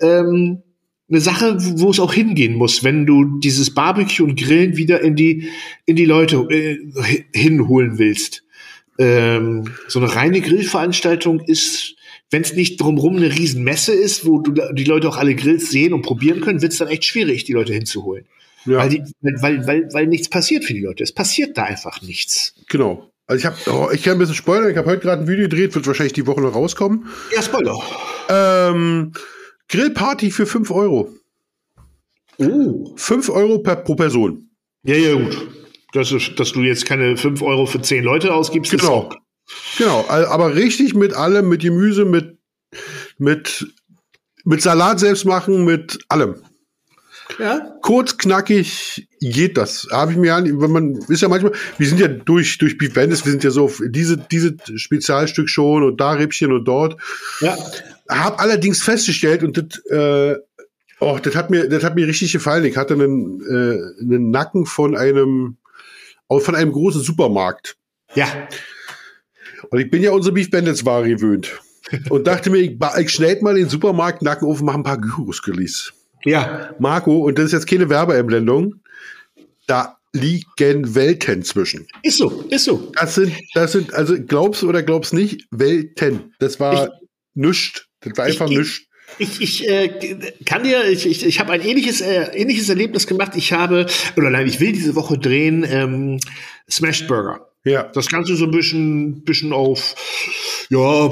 ähm, eine Sache, wo es auch hingehen muss, wenn du dieses Barbecue und Grillen wieder in die, in die Leute äh, hi- hinholen willst ähm, so eine reine Grillveranstaltung ist, wenn es nicht drumherum eine Riesenmesse ist, wo du die Leute auch alle Grills sehen und probieren können, wird es dann echt schwierig, die Leute hinzuholen. Ja, Weil, die, weil, weil, weil nichts passiert für die Leute. Es passiert da einfach nichts. genau. Also ich habe, oh, ich kann ein bisschen spoilern. Ich habe heute gerade ein Video gedreht, wird wahrscheinlich die Woche noch rauskommen. Ja, Spoiler. Ähm, Grillparty für 5 Euro. Oh. 5 Euro per, pro Person. Ja, ja, gut. Das ist, dass du jetzt keine 5 Euro für 10 Leute ausgibst, ist Genau. auch. Genau, aber richtig mit allem, mit Gemüse, mit, mit, mit Salat selbst machen, mit allem. Ja? Kurz, knackig geht das. Habe ich mir an, wenn man, ist ja manchmal, wir sind ja durch, durch Beef Bandits, wir sind ja so auf diese, diese Spezialstück schon und da Rippchen und dort. Ja. Hab allerdings festgestellt und das, äh, oh, das hat mir, das hat mir richtig gefallen. Ich hatte einen, äh, einen Nacken von einem, auch von einem großen Supermarkt. Ja. Und ich bin ja unsere Beef Bandits Ware gewöhnt. Und dachte mir, ich, ich schneid mal den Supermarktnacken auf und mach ein paar Gyros-Grillis. Ja. Marco, und das ist jetzt keine Werbeemblendung, da liegen Welten zwischen. Ist so, ist so. Das sind, das sind, also glaubst du oder glaubst nicht, Welten. Das war nischt. Das war einfach ich- nischt. Ich, ich äh, kann dir, ich, ich, ich habe ein ähnliches, äh, ähnliches Erlebnis gemacht. Ich habe, oder nein, ich will diese Woche drehen, ähm, Smashed Burger. Ja. Das Ganze so ein bisschen, bisschen auf, ja,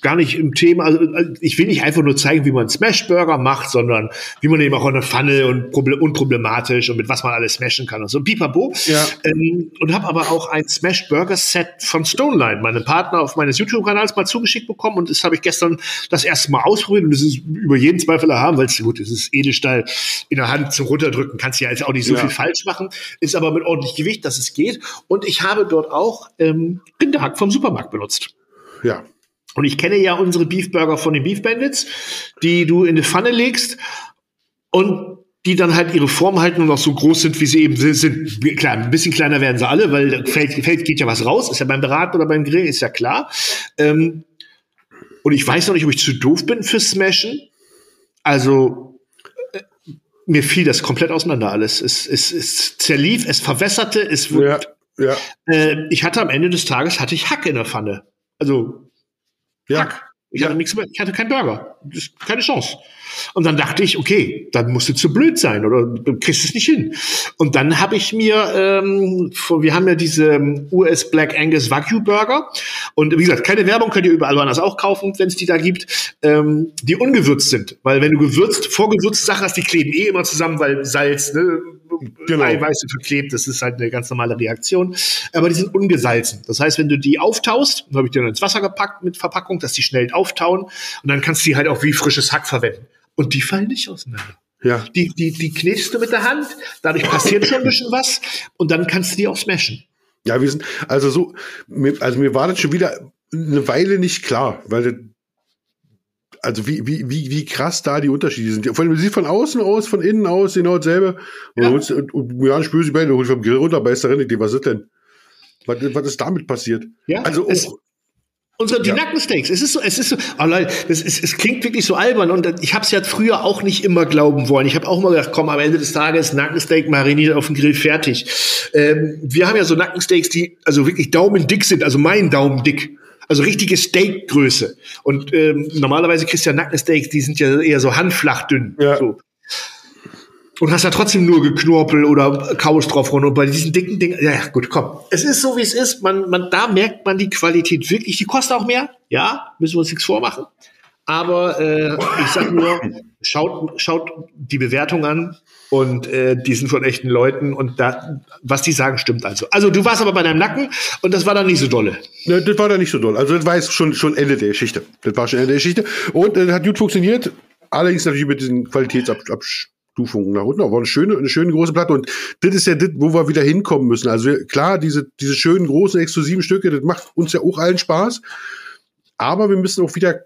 gar nicht im Thema. Also, äh, ich will nicht einfach nur zeigen, wie man Smash Burger macht, sondern wie man eben auch in der Pfanne und proble unproblematisch und mit was man alles smashen kann und so. Pipapo. Ja. Ähm, und habe aber auch ein Smash Burger Set von Stoneline, meinem Partner auf meines YouTube-Kanals mal zugeschickt bekommen und das habe ich gestern das erste Mal ausprobiert und es ist über jeden Zweifel erhaben, weil es gut, es ist Edelstahl in der Hand zum Runterdrücken, kannst ja jetzt auch nicht so Ja. viel falsch machen, ist aber mit ordentlich Gewicht, dass es geht. Und ich habe dort auch ähm, Rinderhack vom Supermarkt benutzt. Ja. Und ich kenne ja unsere Beef Burger von den Beef Bandits, die du in die Pfanne legst und die dann halt ihre Form halten und auch so groß sind, wie sie eben sind. Klar, ein bisschen kleiner werden sie alle, weil fällt, fällt geht ja was raus. Ist ja beim Braten oder beim Grillen, ist ja klar. Ähm, und ich weiß noch nicht, ob ich zu doof bin für Smashen. Also, äh, mir fiel das komplett auseinander alles. Es, es, es zerlief, es verwässerte, es Ja, ja, äh, ich hatte am Ende des Tages hatte ich Hack in der Pfanne. Also ja. Hack. Ich Ja. hatte nichts mehr, ich hatte keinen Burger. Das keine Chance. Und dann dachte ich, okay, dann musst du zu blöd sein oder du kriegst es nicht hin. Und dann habe ich mir, ähm, wir haben ja diese ähm, US Black Angus Wagyu Burger. Und wie gesagt, keine Werbung könnt ihr überall woanders auch kaufen, wenn es die da gibt, ähm, die ungewürzt sind. Weil wenn du gewürzt, vorgewürzte Sachen hast, die kleben eh immer zusammen, weil Salz, ne, Genau. Eiweiße verklebt, das ist halt eine ganz normale Reaktion. Aber die sind ungesalzen. Das heißt, wenn du die auftaust, dann habe ich die dann ins Wasser gepackt mit Verpackung, dass die schnell auftauen und dann kannst du die halt auch wie frisches Hack verwenden. Und die fallen nicht auseinander. ja. Die, die, die knetest du mit der Hand, dadurch passiert schon ein bisschen was und dann kannst du die auch smashen. Ja, wir sind, also so, also mir war das schon wieder eine Weile nicht klar, weil also wie, wie, wie, wie krass da die Unterschiede sind. Von, sieht von außen aus, von innen aus, genau dasselbe. Und, Ja. ja. und, und ja, spür sie bei, du holst vom Grill runter, beißt da rein, ich was ist denn? Was, was ist damit passiert? Ja, also es- auch, Unsere die Ja. Nackensteaks, es ist so, es ist so, oh Leute, das ist, es klingt wirklich so albern und ich habe es ja früher auch nicht immer glauben wollen. Ich habe auch immer gedacht, komm, am Ende des Tages Nackensteak mariniert auf dem Grill fertig. Ähm, wir haben ja so Nackensteaks, die also wirklich daumendick sind, also mein Daumen dick. Also richtige Steakgröße. Und ähm, normalerweise kriegst du ja Nackensteaks, die sind ja eher so handflach dünn. Ja. So. Und hast da trotzdem nur Geknorpel oder Kaus drauf runter. Und bei diesen dicken Dingen, ja, ja, gut, komm. Es ist so, wie es ist. Man, man, da merkt man die Qualität wirklich. Die kostet auch mehr. Ja, müssen wir uns nichts vormachen. Aber äh, ich sag nur, schaut, schaut die Bewertung an und äh, die sind von echten Leuten und da, was die sagen, stimmt also. Also du warst aber bei deinem Nacken und das war dann nicht so dolle. ne, das war da nicht so doll. Also das war jetzt schon, schon Ende der Geschichte. Das war schon Ende der Geschichte. Und äh, hat gut funktioniert. Allerdings natürlich mit diesen Qualitätsabstufungen nach unten. Aber eine schöne, eine schöne große Platte. Und das ist ja das, wo wir wieder hinkommen müssen. Also wir, klar, diese, diese schönen, großen, exklusiven Stücke, das macht uns ja auch allen Spaß. Aber wir müssen auch wieder,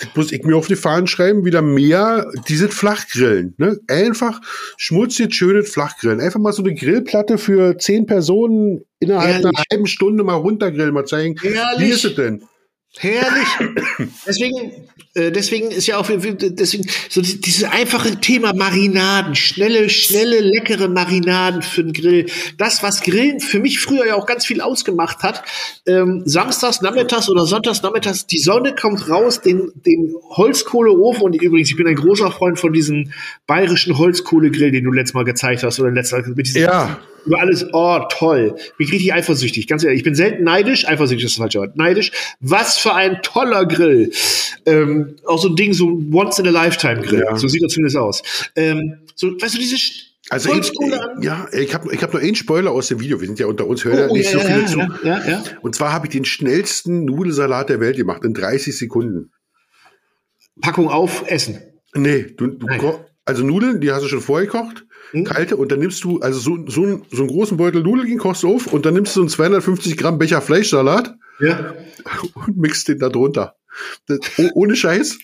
das muss ich mir auf die Fahnen schreiben, wieder mehr diese Flachgrillen. Ne? Einfach schmutzig, schönes Flachgrillen. Einfach mal so eine Grillplatte für zehn Personen innerhalb einer Ehrlich? halben Stunde mal runtergrillen, mal zeigen. Wie Ehrlich? ist es denn? Herrlich. deswegen, äh, deswegen ist ja auch, deswegen, so die- dieses einfache Thema Marinaden, schnelle, schnelle, leckere Marinaden für den Grill. Das, was Grillen für mich früher ja auch ganz viel ausgemacht hat, ähm, samstags, nachmittags oder sonntags, nachmittags, die Sonne kommt raus, den, den Holzkohleofen, und übrigens, ich bin ein großer Freund von diesem bayerischen Holzkohlegrill, den du letztes Mal gezeigt hast, oder letztes Mal mit diesem Ja. Über alles, oh, toll. Bin ich richtig eifersüchtig, ganz ehrlich. Ich bin selten neidisch, eifersüchtig ist das falsche Wort. Neidisch. Was für ein toller Grill. Ähm, auch so ein Ding, so ein Once-in-a-Lifetime-Grill. Ja. So sieht das zumindest aus. Ähm, so, weißt du, diese Also ich, ja, ich habe ich hab noch einen Spoiler aus dem Video. Wir sind ja unter uns, hören ja Oh, nicht so ja, viele ja, zu. ja, ja, ja. Und zwar habe ich den schnellsten Nudelsalat der Welt gemacht in 30 Sekunden. Packung auf, essen. Nee, du, du also Nudeln, die hast du schon vorgekocht, Hm? kalte, und dann nimmst du, also so, so, einen- so einen großen Beutel Nudeln, kochst du auf und dann nimmst du einen 250 Gramm Becher Fleischsalat Ja. und mixt den da drunter. Das, oh, ohne Scheiß.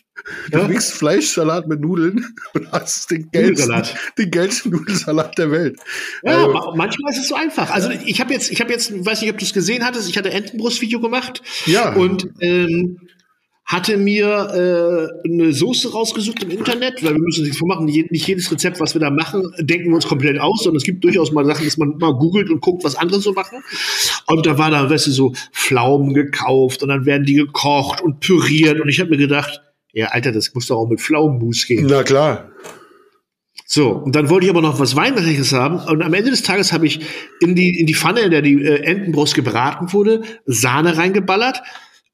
Du Ja. mixt Fleischsalat mit Nudeln und hast den geilsten, Nudelsalat. den geilsten Nudelsalat der Welt. Ja, Also, ma- manchmal ist es so einfach. Also ich habe jetzt, ich habe jetzt, weiß nicht, ob du es gesehen hattest, ich hatte Entenbrustvideo gemacht Ja. und ähm, hatte mir äh, eine Soße rausgesucht im Internet, weil wir müssen uns nichts vormachen, nicht nicht jedes Rezept, was wir da machen, denken wir uns komplett aus, sondern es gibt durchaus mal Sachen, dass man mal googelt und guckt, was andere so machen. Und da war da, weißt du, so Pflaumen gekauft und dann werden die gekocht und püriert und ich habe mir gedacht, ja, Alter, das muss doch auch mit Pflaumenmus gehen. na klar. So, und dann wollte ich aber noch was Weihnachtliches haben. Und am Ende des Tages habe ich in die, in die Pfanne, in der die äh, Entenbrust gebraten wurde, Sahne reingeballert.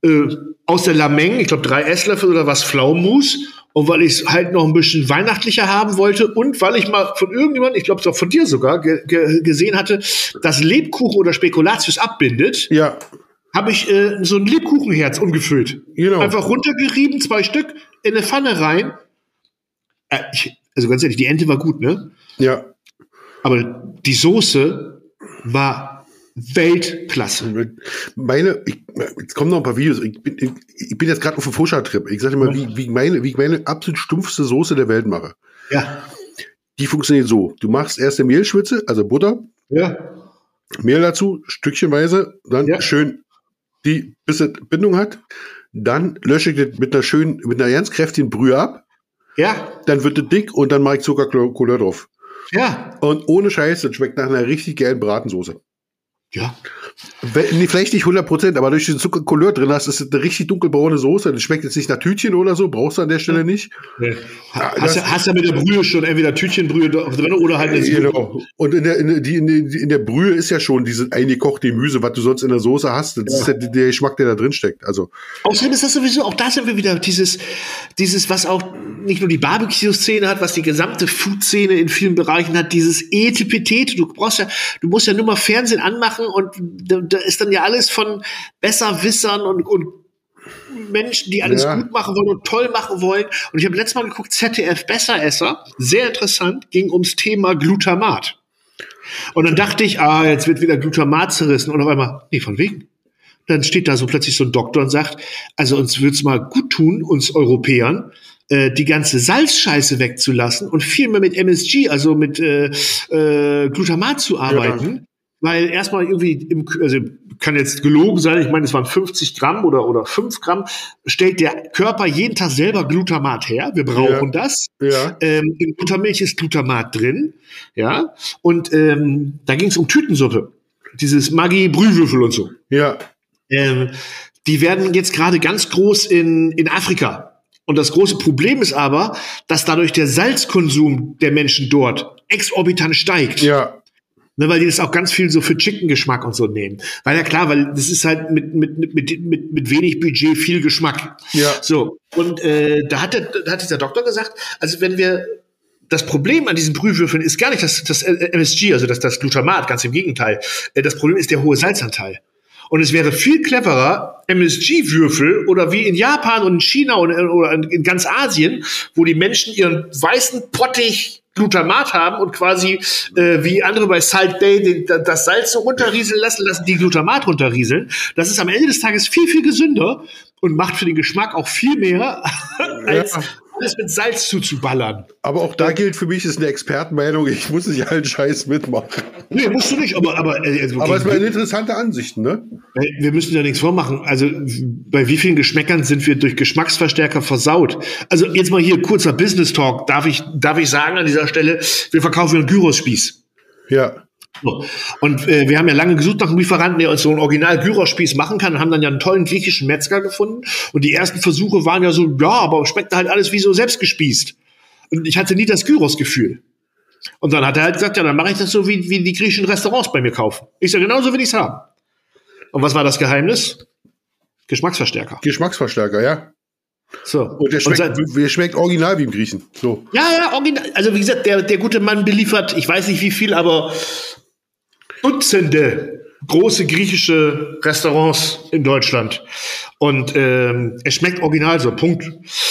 Äh, aus der Lameng, ich glaube drei Esslöffel oder was Pflaumenmus. Und weil ich es halt noch ein bisschen weihnachtlicher haben wollte und weil ich mal von irgendjemandem, ich glaube es auch von dir sogar, ge ge gesehen hatte, dass Lebkuchen oder Spekulatius abbindet, Ja, habe ich äh, so ein Lebkuchenherz ungefüllt. Genau. Einfach runtergerieben, zwei Stück, in eine Pfanne rein. Äh, ich, also ganz ehrlich, die Ente war gut, ne? ja. Aber die Soße war Weltklasse. Meine, ich, jetzt kommen noch ein paar Videos. Ich bin, ich, ich bin jetzt gerade auf dem Fuscher-Trip. Ich sage mal, wie, wie, ich meine, wie ich meine absolut stumpfste Soße der Welt mache. Ja. Die funktioniert so. Du machst erst eine Mehlschwitze, also Butter, Ja. Mehl dazu, stückchenweise, dann Ja. schön die, bis es Bindung hat. Dann lösche ich das mit einer schönen, mit einer ganz kräftigen Brühe ab. Ja. Dann wird es dick und dann mache ich Zuckercouleur drauf. Ja. Und ohne Scheiß, das schmeckt nach einer richtig geilen Bratensoße. Ja. Nee, vielleicht nicht 100%, aber durch den Zuckercouleur drin hast, ist es eine richtig dunkelbraune Soße. Das schmeckt jetzt nicht nach Tütchen oder so, brauchst du an der Stelle nicht. Nee. Ja, Hast, du, hast du mit der Brühe schon entweder Tütchenbrühe drin oder halt eine Genau. Und in der, in, die, in, der, in der Brühe ist ja schon dieses eingekochte Gemüse, was du sonst in der Soße hast. Das ist ja der Geschmack, der da drin steckt. Also, Außerdem ist das sowieso, auch da sind wir wieder dieses, dieses, was auch nicht nur die Barbecue-Szene hat, was die gesamte Food-Szene in vielen Bereichen hat, dieses Etepetete. Du brauchst ja, du musst ja nur mal Fernsehen anmachen und da, ist dann ja alles von Besserwissern und, und Menschen, die alles Ja. gut machen wollen und toll machen wollen. Und ich habe letztes Mal geguckt, ZDF Besseresser, sehr interessant, ging ums Thema Glutamat. Und dann dachte ich, ah, jetzt wird wieder Glutamat zerrissen. Und auf einmal, nee, von wegen. Dann steht da so plötzlich so ein Doktor und sagt, also uns wird's mal gut tun, uns Europäern, äh, die ganze Salzscheiße wegzulassen und viel mehr mit MSG, also mit äh, äh, Glutamat zu arbeiten. Weil erstmal irgendwie, im, also kann jetzt gelogen sein, ich meine, es waren 50 Gramm oder, oder 5 Gramm, stellt der Körper jeden Tag selber Glutamat her. Wir brauchen das. ja. Ähm, in Buttermilch ist Glutamat drin, ja. Und ähm, da ging es um Tütensuppe. Dieses Maggi-Brühwürfel und so. Ja. Ähm, die werden jetzt gerade ganz groß in, in Afrika. Und das große Problem ist aber, dass dadurch der Salzkonsum der Menschen dort exorbitant steigt. Ja. Ne, weil die das auch ganz viel so für Chicken-Geschmack und so nehmen. Weil ja klar, weil das ist halt mit, mit, mit, mit, mit, wenig Budget viel Geschmack. Ja. So, und äh, da, hat der, da hat dieser Doktor gesagt, also wenn wir das Problem an diesen Brühwürfeln ist gar nicht das, das MSG, also das, das Glutamat, ganz im Gegenteil. Äh, Das Problem ist der hohe Salzanteil. Und es wäre viel cleverer, MSG-Würfel oder wie in Japan und in China und, oder in, in ganz Asien, wo die Menschen ihren weißen Pottich Glutamat haben und quasi äh, wie andere bei Salt Bay den, das Salz so runterrieseln lassen, lassen die Glutamat runterrieseln. Das ist am Ende des Tages viel, viel gesünder und macht für den Geschmack auch viel mehr, als. Alles mit Salz zuzuballern. Aber auch da gilt für mich, ist eine Expertenmeinung, ich muss nicht allen Scheiß mitmachen. Nee, musst du nicht, aber, aber, äh, also, Aber es ist mal eine interessante Ansicht, ne? Äh, Wir müssen ja nichts vormachen. Also bei wie vielen Geschmäckern sind wir durch Geschmacksverstärker versaut? Also jetzt mal hier kurzer Business Talk. Darf ich, darf ich sagen an dieser Stelle, wir verkaufen einen Gyros-Spieß. Ja. So. Und äh, wir haben ja lange gesucht nach einem Lieferanten, der uns so einen original Gyros-Spieß machen kann und haben dann ja einen tollen griechischen Metzger gefunden. Und die ersten Versuche waren ja so, ja, aber schmeckte halt alles wie so selbst gespießt. Und ich hatte nie das Gyros-Gefühl. Und dann hat er halt gesagt, ja, dann mache ich das so, wie, wie die griechischen Restaurants bei mir kaufen. Ich sage, genauso will ich's haben. Und was war das Geheimnis? Geschmacksverstärker. Geschmacksverstärker, ja. So. Und der schmeckt, seit- der schmeckt original wie im Griechen. So. ja, ja, original. Also wie gesagt, der, der gute Mann beliefert, ich weiß nicht wie viel, aber Dutzende große griechische Restaurants in Deutschland. Und ähm, es schmeckt original so, Punkt.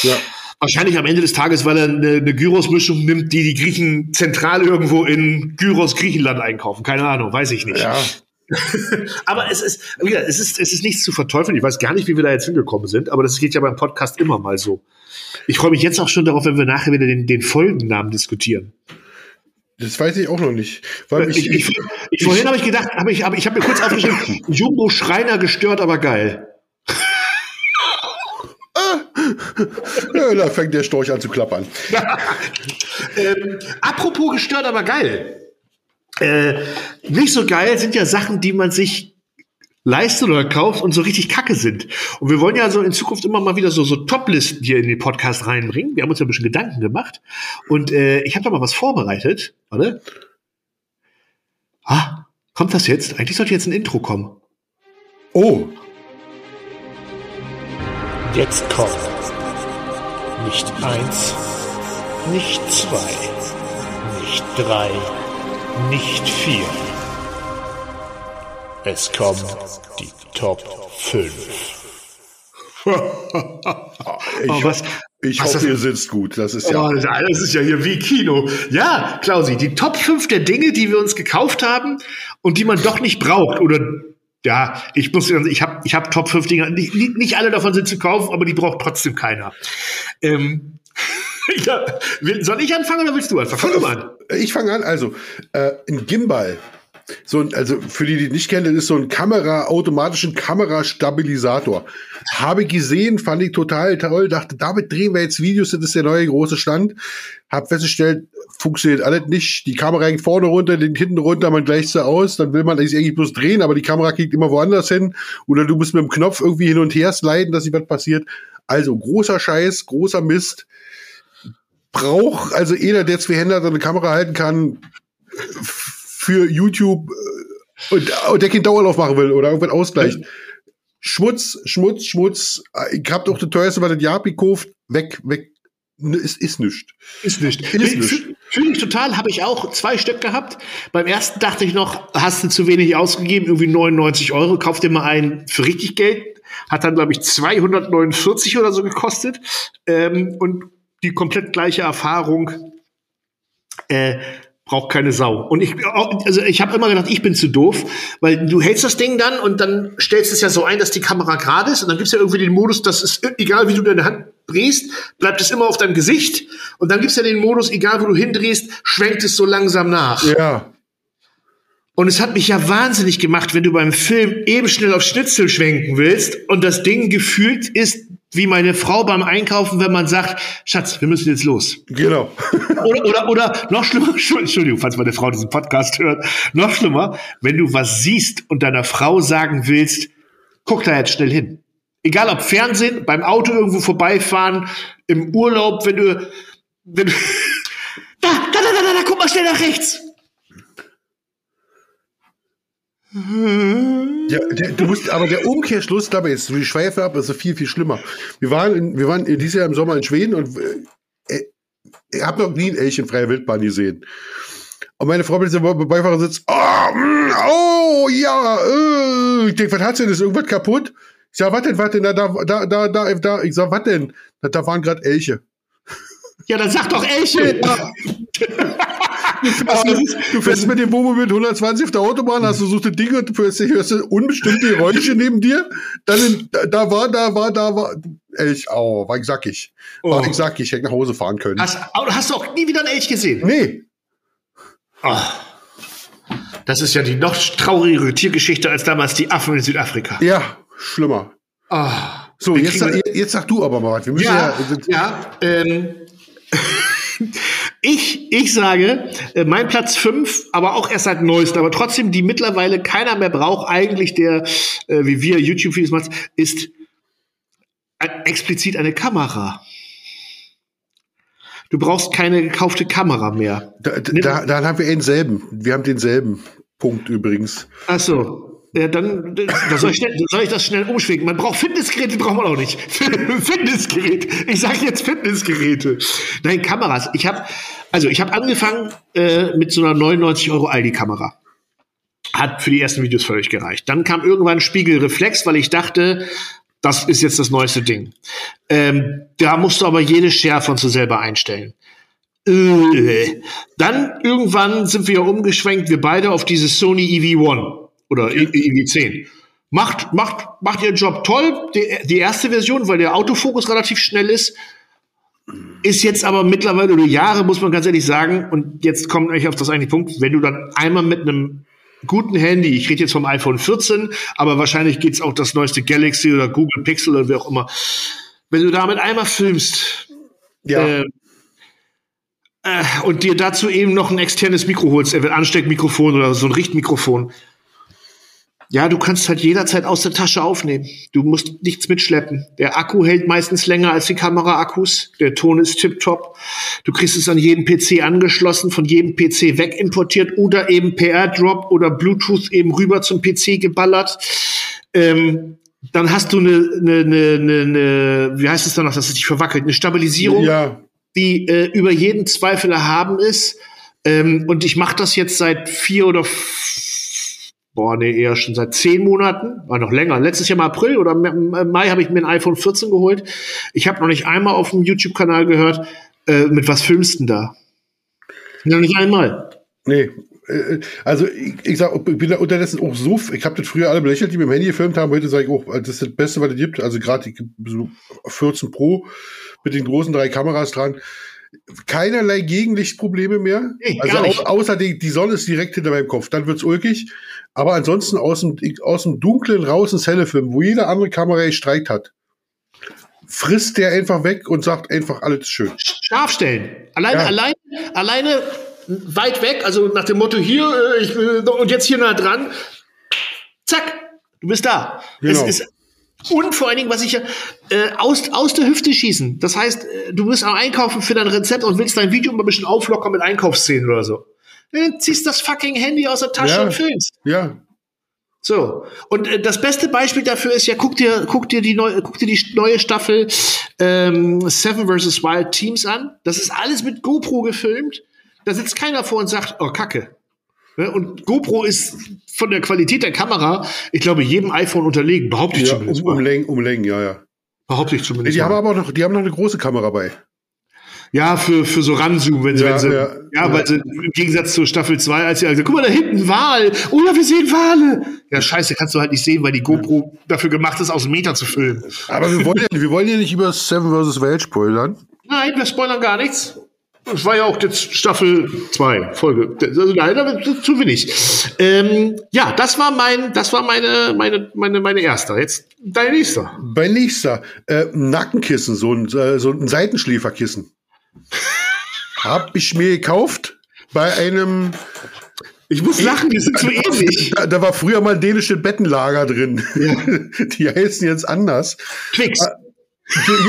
Ja. Wahrscheinlich am Ende des Tages, weil er eine, eine Gyros-Mischung nimmt, die die Griechen zentral irgendwo in Gyros Griechenland einkaufen. Keine Ahnung, weiß ich nicht. Ja. Aber es ist, wie gesagt, es ist, es ist nichts zu verteufeln. Ich weiß gar nicht, wie wir da jetzt hingekommen sind, aber das geht ja beim Podcast immer mal so. Ich freue mich jetzt auch schon darauf, wenn wir nachher wieder den, den Folgennamen diskutieren. Das weiß ich auch noch nicht. Ich, ich, ich, vorhin habe ich gedacht, habe ich, habe ich habe mir kurz aufgeschrieben, Jumbo Schreiner gestört, aber geil. ja, da fängt der Storch an zu klappern. ähm, apropos gestört, aber geil. Äh, nicht so geil sind ja Sachen, die man sich leistet oder kauft und so richtig kacke sind. Und wir wollen ja so in Zukunft immer mal wieder so, so Top-Listen hier in den Podcast reinbringen. Wir haben uns ja ein bisschen Gedanken gemacht. Und äh, ich habe da mal was vorbereitet. Warte. Ah, kommt das jetzt? Eigentlich sollte jetzt ein Intro kommen. Oh, Jetzt kommt nicht eins, nicht zwei, nicht drei, nicht vier. Es kommen die Top 5. ich, Oh, was- ich was hoffe, das- ihr sitzt gut. Das ist ja. Oh, das ist ja hier wie Kino. Ja, Klausi, die Top 5 der Dinge, die wir uns gekauft haben und die man doch nicht braucht. Oder ja, ich muss ich habe ich hab Top 5 Dinge. Nicht, nicht alle davon sind zu kaufen, aber die braucht trotzdem keiner. Ähm, ja, will- soll ich anfangen oder willst du anfangen? Fang du mal an. Ich fange an. Also, äh, ein Gimbal. So ein, also für die, die nicht kennen, das ist so ein Kamera, automatischen Kamerastabilisator. Habe gesehen, fand ich total toll, dachte, damit drehen wir jetzt Videos, das ist der neue große Stand. Hab festgestellt, funktioniert alles nicht. Die Kamera hängt vorne runter, den hinten runter, man gleicht sie aus, dann will man eigentlich bloß drehen, aber die Kamera kriegt immer woanders hin. Oder du musst mit dem Knopf irgendwie hin und her sliden, dass sich was passiert. Also großer Scheiß, großer Mist. Braucht also jeder, der zwei Hände und eine Kamera halten kann, für YouTube äh, und, und der keinen Dauerlauf machen will oder irgendwas ausgleicht. Schmutz, Schmutz, Schmutz. Ich hab doch das teuerste, was das Jahr gekauft. Weg, weg. N- Es ist nichts. Ist nicht. Ist nicht. Fühle fühl ich total, habe ich auch zwei Stück gehabt. Beim ersten dachte ich noch, hast du zu wenig ausgegeben, irgendwie 99 Euro, kauf dir mal einen für richtig Geld. Hat dann, glaube ich, 249 oder so gekostet. Ähm, und die komplett gleiche Erfahrung äh, braucht keine Sau. Und ich, also ich habe immer gedacht, ich bin zu doof, weil du hältst das Ding dann und dann stellst es ja so ein, dass die Kamera gerade ist und dann gibt's ja irgendwie den Modus, dass es, egal wie du deine Hand drehst, bleibt es immer auf deinem Gesicht und dann gibt's ja den Modus, egal wo du hindrehst, schwenkt es so langsam nach. Ja. Und es hat mich ja wahnsinnig gemacht, wenn du beim Film eben schnell auf Schnitzel schwenken willst und das Ding gefühlt ist wie meine Frau beim Einkaufen, wenn man sagt, Schatz, wir müssen jetzt los. Genau. Oder, oder, oder noch schlimmer, Entschuldigung, falls meine Frau diesen Podcast hört, noch schlimmer, wenn du was siehst und deiner Frau sagen willst, guck da jetzt schnell hin. Egal ob Fernsehen, beim Auto irgendwo vorbeifahren, im Urlaub, wenn du, wenn du, da, da, da, da, da, da, guck mal schnell nach rechts. Ja, der, du musst, aber der Umkehrschluss dabei ist, wie Schweife ab, ist viel, viel schlimmer. Wir waren, in, wir waren in dieses Jahr im Sommer in Schweden und äh, ich habe noch nie einen Elch in freier Wildbahn gesehen. Und meine Frau mit dem Beifahrer sitzt, oh, mm, oh ja, äh. ich denke, was hat's denn, ist irgendwas kaputt? Ich sag, was denn, was denn, da, da, da, da, da, da. ich sag, was denn? Da, da waren gerade Elche. Ja, dann sag doch Elche. Du fährst, du fährst mit dem Wohnmobil mit 120 auf der Autobahn, hast du suchst ein Ding und du hörst, hörst du unbestimmte Geräusche neben dir. Dann da, da war, da war, da war Elch. Au, war ich sag ich. Oh. War ich ich, hätte nach Hause fahren können. Hast, hast du auch nie wieder einen Elch gesehen? Nee. Das ist ja die noch traurigere Tiergeschichte als damals die Affen in Südafrika. Ja, schlimmer. Ah. So, jetzt, jetzt sag du aber mal was. Wir müssen ja, Ja, ja, ähm, ich, ich sage, äh, mein Platz fünf, aber auch erst seit neuestem, aber trotzdem, die mittlerweile keiner mehr braucht, eigentlich der, äh, wie wir YouTube-Videos macht, ist äh, explizit eine Kamera. Du brauchst keine gekaufte Kamera mehr. da, da, dann haben wir denselben. Wir haben denselben Punkt übrigens. Ach so. Ja, dann da soll, ich schnell, soll ich das schnell umschwenken. Man braucht Fitnessgeräte, braucht man auch nicht. Fitnessgerät. Ich sage jetzt Fitnessgeräte. Nein, Kameras. Ich habe also ich habe angefangen äh, mit so einer 99 Euro Aldi-Kamera. Hat für die ersten Videos völlig gereicht. Dann kam irgendwann Spiegelreflex, weil ich dachte, das ist jetzt das neueste Ding. Ähm, da musst du aber jede Schärfe und so selber einstellen. Äh. Dann irgendwann sind wir ja umgeschwenkt, wir beide auf dieses Sony EV1 oder E- EV10. Macht, macht, macht ihren Job toll, die, die erste Version, weil der Autofokus relativ schnell ist. Ist jetzt aber mittlerweile über Jahre, muss man ganz ehrlich sagen, und jetzt kommt eigentlich auf das eigentliche Punkt, wenn du dann einmal mit einem guten Handy, ich rede jetzt vom iPhone 14, aber wahrscheinlich geht's auch das neueste Galaxy oder Google Pixel oder wie auch immer. Wenn du damit einmal filmst, Ja. äh, äh, und dir dazu eben noch ein externes Mikro holst, entweder Ansteckmikrofon oder so ein Richtmikrofon. Ja, du kannst halt jederzeit aus der Tasche aufnehmen. Du musst nichts mitschleppen. Der Akku hält meistens länger als die Kamera-Akkus. Der Ton ist tipptopp. Du kriegst es an jeden PC angeschlossen, von jedem PC wegimportiert oder eben per AirDrop oder Bluetooth eben rüber zum PC geballert. Ähm, dann hast du eine, eine, eine, eine, wie heißt es dann noch, dass es dich verwackelt, eine Stabilisierung ja. die äh, über jeden Zweifel erhaben ist. Ähm, und ich mache das jetzt seit vier oder boah, nee, eher schon seit zehn Monaten, war noch länger. Letztes Jahr im April oder Mai habe ich mir ein iPhone 14 geholt. Ich habe noch nicht einmal auf dem YouTube-Kanal gehört, äh, mit was filmst du da? Noch nicht einmal. Nee. Äh, Also ich, ich sag, ich bin da unterdessen auch so, ich habe das früher alle belächelt, die mit dem Handy gefilmt haben, heute sage ich auch, das ist das Beste, was es gibt. Also gerade so 14 Pro mit den großen drei Kameras dran. Keinerlei Gegenlichtprobleme mehr. Nee, also au außer die, die Sonne ist direkt hinter meinem Kopf, dann wird's ulkig. Aber ansonsten aus dem, aus dem Dunklen raus ins helle Film, wo jede andere Kamera Streit hat, frisst der einfach weg und sagt einfach, alles schön. Scharf stellen. Alleine, Ja. alleine, alleine weit weg, also nach dem Motto hier, äh, ich will, und jetzt hier nah dran. Zack, du bist da. Genau. Es ist, und vor allen Dingen, was ich ja, äh, aus, aus der Hüfte schießen. Das heißt, äh, du bist am Einkaufen für dein Rezept und willst dein Video mal ein bisschen auflockern mit Einkaufsszenen oder so. Dann ziehst das fucking Handy aus der Tasche Ja. und filmst. Ja, So. Und äh, das beste Beispiel dafür ist ja, guck dir, guck dir die neue, guck dir die neue Staffel ähm, Seven vs. Wild Teams an. Das ist alles mit GoPro gefilmt. Da sitzt keiner vor und sagt, oh Kacke. Ne? Und GoPro ist von der Qualität der Kamera, ich glaube, jedem iPhone unterlegen, behaupte ich ja zumindest. um, um mal. Längen, um Längen, ja, ja. Behaupte ich zumindest. die haben mal. aber auch noch, die haben noch eine große Kamera bei. Ja, für, für so Ranzoom, wenn sie, Ja, wenn sie, ja, ja, ja. weil sie im Gegensatz zur Staffel 2, als sie also, guck mal, da hinten Wal, oh ja, wir sehen Wale. Ja, scheiße, kannst du halt nicht sehen, weil die GoPro dafür gemacht ist, aus dem Meter zu filmen. Aber wir wollen ja, wir wollen ja nicht über Seven vs. Wild spoilern. Nein, wir spoilern gar nichts. Das war ja auch jetzt Staffel 2, Folge. Also ist zu wenig. Ähm, ja, das war mein, das war meine, meine, meine, meine erste. Jetzt dein nächster. Bei nächster, äh, Nackenkissen, so ein, äh, so ein Seitenschläferkissen. Hab ich mir gekauft bei einem, Ich muss lachen, die sind so ähnlich. da, da war früher mal dänische Bettenlager drin. Die heißen jetzt anders. Twix.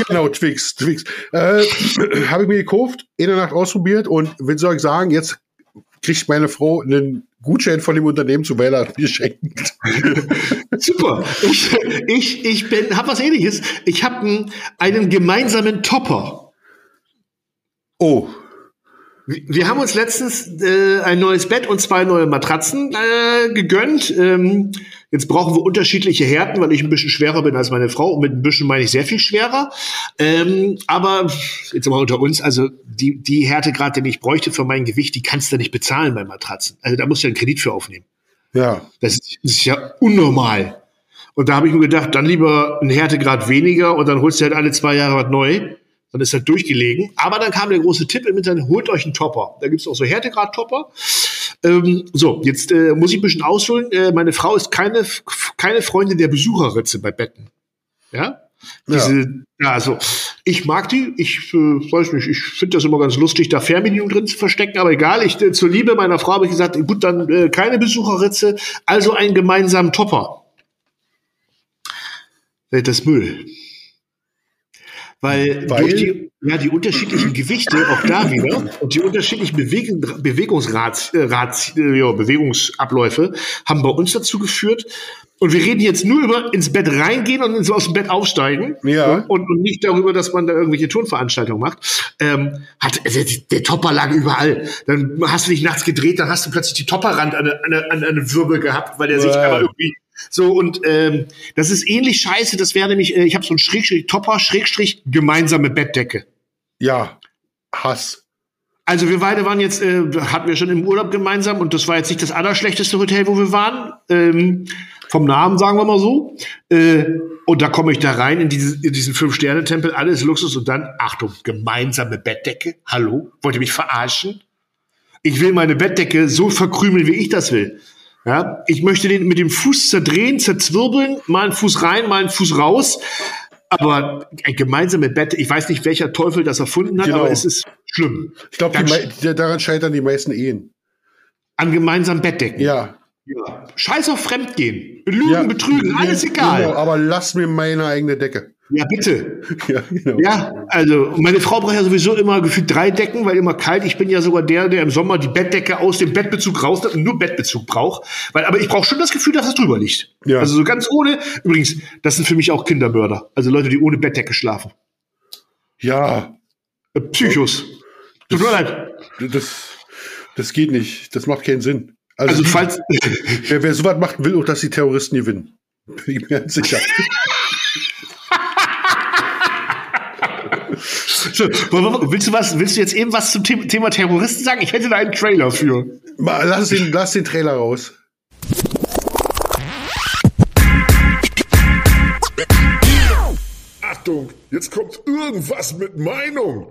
Genau, Twix, Twix. Äh, Habe ich mir gekauft, in der Nacht ausprobiert und will soll ich sagen, jetzt kriegt meine Frau einen Gutschein von dem Unternehmen zu Weihnachten geschenkt. Super. Ich, ich, ich bin, hab was ähnliches. Ich habe einen, einen gemeinsamen Topper. Oh, Wir haben uns letztens äh, ein neues Bett und zwei neue Matratzen äh, gegönnt. Ähm, jetzt brauchen wir unterschiedliche Härten, weil ich ein bisschen schwerer bin als meine Frau. Und mit ein bisschen meine ich sehr viel schwerer. Ähm, aber jetzt mal unter uns, also die, die Härtegrad, den ich bräuchte für mein Gewicht, die kannst du nicht bezahlen bei Matratzen. Also da musst du ja einen Kredit für aufnehmen. ja. Das ist, das ist ja unnormal. Und da habe ich mir gedacht, dann lieber einen Härtegrad weniger und dann holst du halt alle zwei Jahre was neu. Dann ist das durchgelegen. Aber dann kam der große Tipp im Internet, holt euch einen Topper. Da gibt's auch so Härtegrad-Topper. Ähm, so, jetzt äh, muss ich ein bisschen ausholen. Äh, meine Frau ist keine, keine Freundin der Besucherritze bei Betten. Ja? Diese, ja. also ich mag die, ich äh, weiß nicht, ich finde das immer ganz lustig, da Fernbedienung drin zu verstecken, aber egal, ich äh, zur Liebe meiner Frau habe ich gesagt, gut, dann äh, keine Besucherritze, also einen gemeinsamen Topper. Das Müll. Weil, Weil? durch die, ja, die unterschiedlichen Gewichte, auch da wieder, und die unterschiedlichen Bewegen, Bewegungsrats, äh, Rats, äh, ja, Bewegungsabläufe haben bei uns dazu geführt, und wir reden jetzt nur über ins Bett reingehen und so aus dem Bett aufsteigen. Ja. Und, und nicht darüber, dass man da irgendwelche Turnveranstaltungen macht. Ähm, hat, also der Topper lag überall. Dann hast du dich nachts gedreht, dann hast du plötzlich die Topperrand an, an, an, an einem Wirbel gehabt, weil der sich Ja. aber irgendwie so und ähm, das ist ähnlich scheiße. Das wäre nämlich, äh, ich habe so ein Schrägstrich Topper Schrägstrich gemeinsame Bettdecke. Ja, Hass. Also wir beide waren jetzt, äh, hatten wir schon im Urlaub gemeinsam und das war jetzt nicht das allerschlechteste Hotel, wo wir waren. Ähm, vom Namen sagen wir mal so. Äh, und da komme ich da rein in, diese, in diesen Fünf-Sterne-Tempel, alles Luxus und dann, Achtung, gemeinsame Bettdecke. Hallo? Wollt ihr mich verarschen? Ich will meine Bettdecke so verkrümeln, wie ich das will. Ja, ich möchte den mit dem Fuß zerdrehen, zerzwirbeln, mal einen Fuß rein, mal einen Fuß raus. Aber ein gemeinsame Bett, ich weiß nicht, welcher Teufel das erfunden hat, Genau. aber es ist schlimm. Ich glaube, daran scheitern die meisten Ehen. An gemeinsamen Bettdecken. Ja. Ja. Scheiß auf Fremdgehen. Lügen, ja. betrügen, alles Genau, egal. aber lass mir meine eigene Decke. Ja, bitte. Ja, genau. Ja, also meine Frau braucht ja sowieso immer gefühlt drei Decken, weil immer kalt. Ich bin ja sogar der, der im Sommer die Bettdecke aus dem Bettbezug rausnimmt und nur Bettbezug braucht. Weil, aber ich brauche schon das Gefühl, dass das drüber liegt. Ja. Also so ganz ohne. Übrigens, das sind für mich auch Kindermörder. Also Leute, die ohne Bettdecke schlafen. Ja, Äh, Psychos. Tut mir leid. das, das geht nicht. Das macht keinen Sinn. Also, Also falls. wer, wer sowas macht, will auch, dass die Terroristen gewinnen. Bin ich mir ganz sicher. Willst du was? Willst du jetzt eben was zum The- Thema Terroristen sagen? Ich hätte da einen Trailer für. Lass, den, lass den Trailer raus. Achtung, jetzt kommt irgendwas mit Meinung.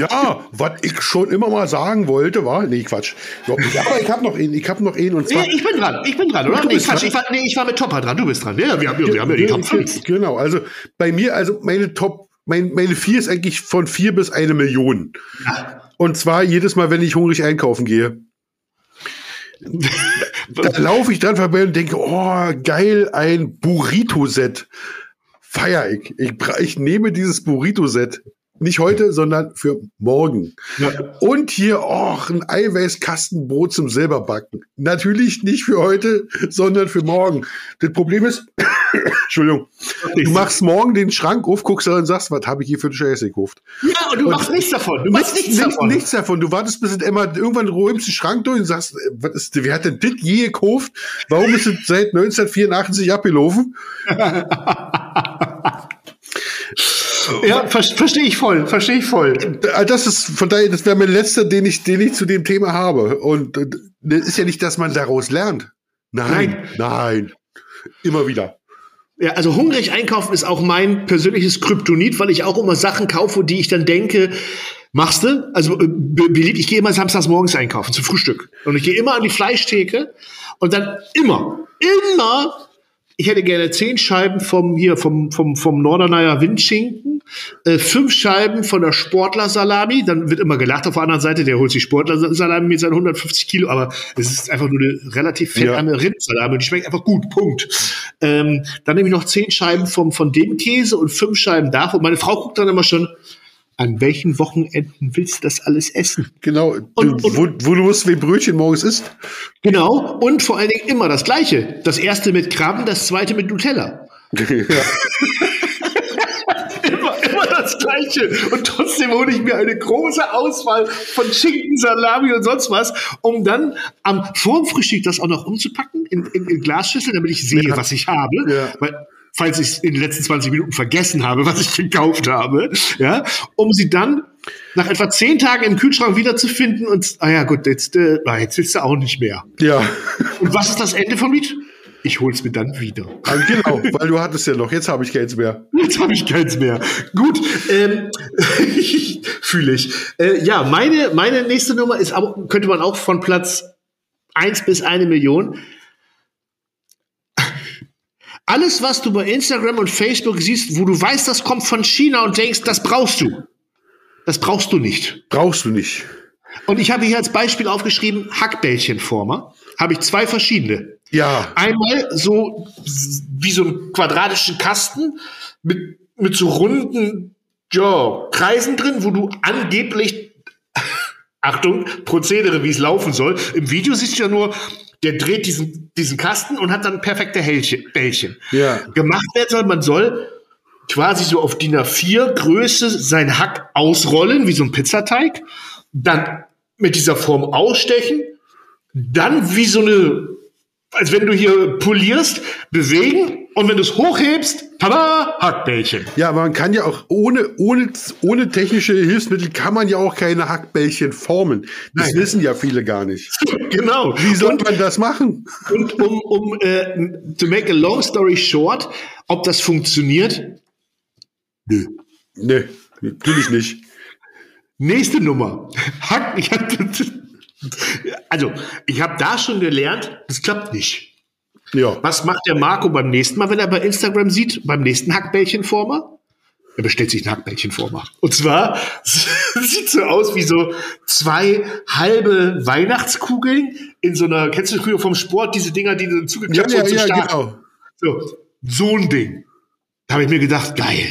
Ja, was ich schon immer mal sagen wollte, war, nee, Quatsch. Aber ich habe noch einen, ich habe noch einen und zwar. Nee, ich bin dran, ich bin dran, oder? Nee, Quatsch, dran. ich war, nee, ich war mit Topper dran, du bist dran. Ja, wir haben, wir haben ja die Top 5. Genau, also bei mir, also meine Top, mein, meine vier ist eigentlich von vier bis eine Million. Und zwar jedes Mal, wenn ich hungrig einkaufen gehe. Da laufe ich dran vorbei und denke, oh, geil, ein Burrito-Set. Feier ich. Ich, ich nehme dieses Burrito-Set. Nicht heute, sondern für morgen. Und hier, oh, ein Eiweißkastenbrot zum selberbacken. Natürlich nicht für heute, sondern für morgen. Das Problem ist, Entschuldigung, du machst morgen den Schrank auf, guckst da und sagst, was habe ich hier für eine Scheiße gekauft? Ja, und du machst nichts davon. Du machst nichts, nichts, davon. nichts davon. Du wartest bis immer irgendwann räumst den Schrank durch und sagst, äh, was ist, wer hat denn das je gekauft? Warum ist es seit 1984 abgelaufen? Ja, ver verstehe ich voll, verstehe ich voll. Äh, Das ist von daher, das wäre mein letzter, den ich, den ich zu dem Thema habe. Und äh, das ist ja nicht, dass man daraus lernt. Nein, nein. Immer wieder. Ja, also hungrig einkaufen ist auch mein persönliches Kryptonit, weil ich auch immer Sachen kaufe, die ich dann denke, machst du? Also äh, be- beliebt, ich gehe immer samstags morgens einkaufen zum Frühstück. Und ich gehe immer an die Fleischtheke und dann immer, immer, ich hätte gerne zehn Scheiben vom hier vom vom vom Norderneyer Windschinken, äh, fünf Scheiben von der Sportler-Salami. Dann wird immer gelacht auf der anderen Seite, der holt sich Sportler-Salami mit seinen 150 Kilo, aber es ist einfach nur eine relativ fettarme Rindsalami und die schmeckt einfach gut. Punkt. Ähm, dann nehme ich noch zehn Scheiben vom von dem Käse und fünf Scheiben davon. Meine Frau guckt dann immer schon. An welchen Wochenenden willst du das alles essen? Genau. Und- du, wo, wo du wusst, wie Brötchen morgens isst. Genau. Und vor allen Dingen immer das Gleiche. Das erste mit Krabben, das zweite mit Nutella. Immer, immer das Gleiche. Und trotzdem hole ich mir eine große Auswahl von Schinken, Salami und sonst was, um dann am vorm Frühstück das auch noch umzupacken in, in, in Glasschüsseln, damit ich sehe, was ich habe. Ja. Weil, falls ich es in den letzten 20 Minuten vergessen habe, was ich gekauft habe, ja, um sie dann nach etwa zehn Tagen im Kühlschrank wiederzufinden und, ah ja, gut, jetzt, äh, ah, jetzt willst du auch nicht mehr. ja. Und was ist das Ende vom Lied? Ich hol's mir dann wieder. Ah, genau, weil du hattest ja noch. Jetzt habe ich keins mehr. Jetzt habe ich keins mehr. Gut, ähm, fühle ich. Äh, ja, meine, meine nächste Nummer ist, könnte man auch von Platz 1 bis eine Million. Alles, was du bei Instagram und Facebook siehst, wo du weißt, das kommt von China und denkst, das brauchst du. Das brauchst du nicht. Brauchst du nicht. Und ich habe hier als Beispiel aufgeschrieben, Hackbällchenformer. Habe ich zwei verschiedene. Ja. Einmal so wie so einen quadratischen Kasten mit, mit so runden ja, Kreisen drin, wo du angeblich, Achtung, Prozedere, wie es laufen soll. Im Video siehst du ja nur, der dreht diesen, diesen Kasten und hat dann perfekte Hälchen, Bällchen. Ja. Gemacht werden soll, man soll quasi so auf DIN A4 Größe sein Hack ausrollen, wie so ein Pizzateig, dann mit dieser Form ausstechen, dann wie so eine, als wenn du hier polierst, bewegen und wenn du es hochhebst, tada, Hackbällchen. Ja, aber man kann ja auch ohne, ohne, ohne technische Hilfsmittel kann man ja auch keine Hackbällchen formen. Das Nein. wissen ja viele gar nicht. Genau. Wie soll und, man das machen? und um, um äh, to make a long story short, ob das funktioniert, nö. Nee, natürlich nicht. Nächste Nummer. Hack, ich hab, also, ich habe da schon gelernt, das klappt nicht. Ja. Was macht der Marco beim nächsten Mal, wenn er bei Instagram sieht, beim nächsten Hackbällchenformer? Er bestellt sich einen Hackbällchenformer. Und zwar sieht so aus wie so zwei halbe Weihnachtskugeln in so einer, kennst du früher vom Sport, diese Dinger, die du Ja, zugeklappt ja, wurden zum ja, Start? genau. So, so ein Ding. Da habe ich mir gedacht, geil.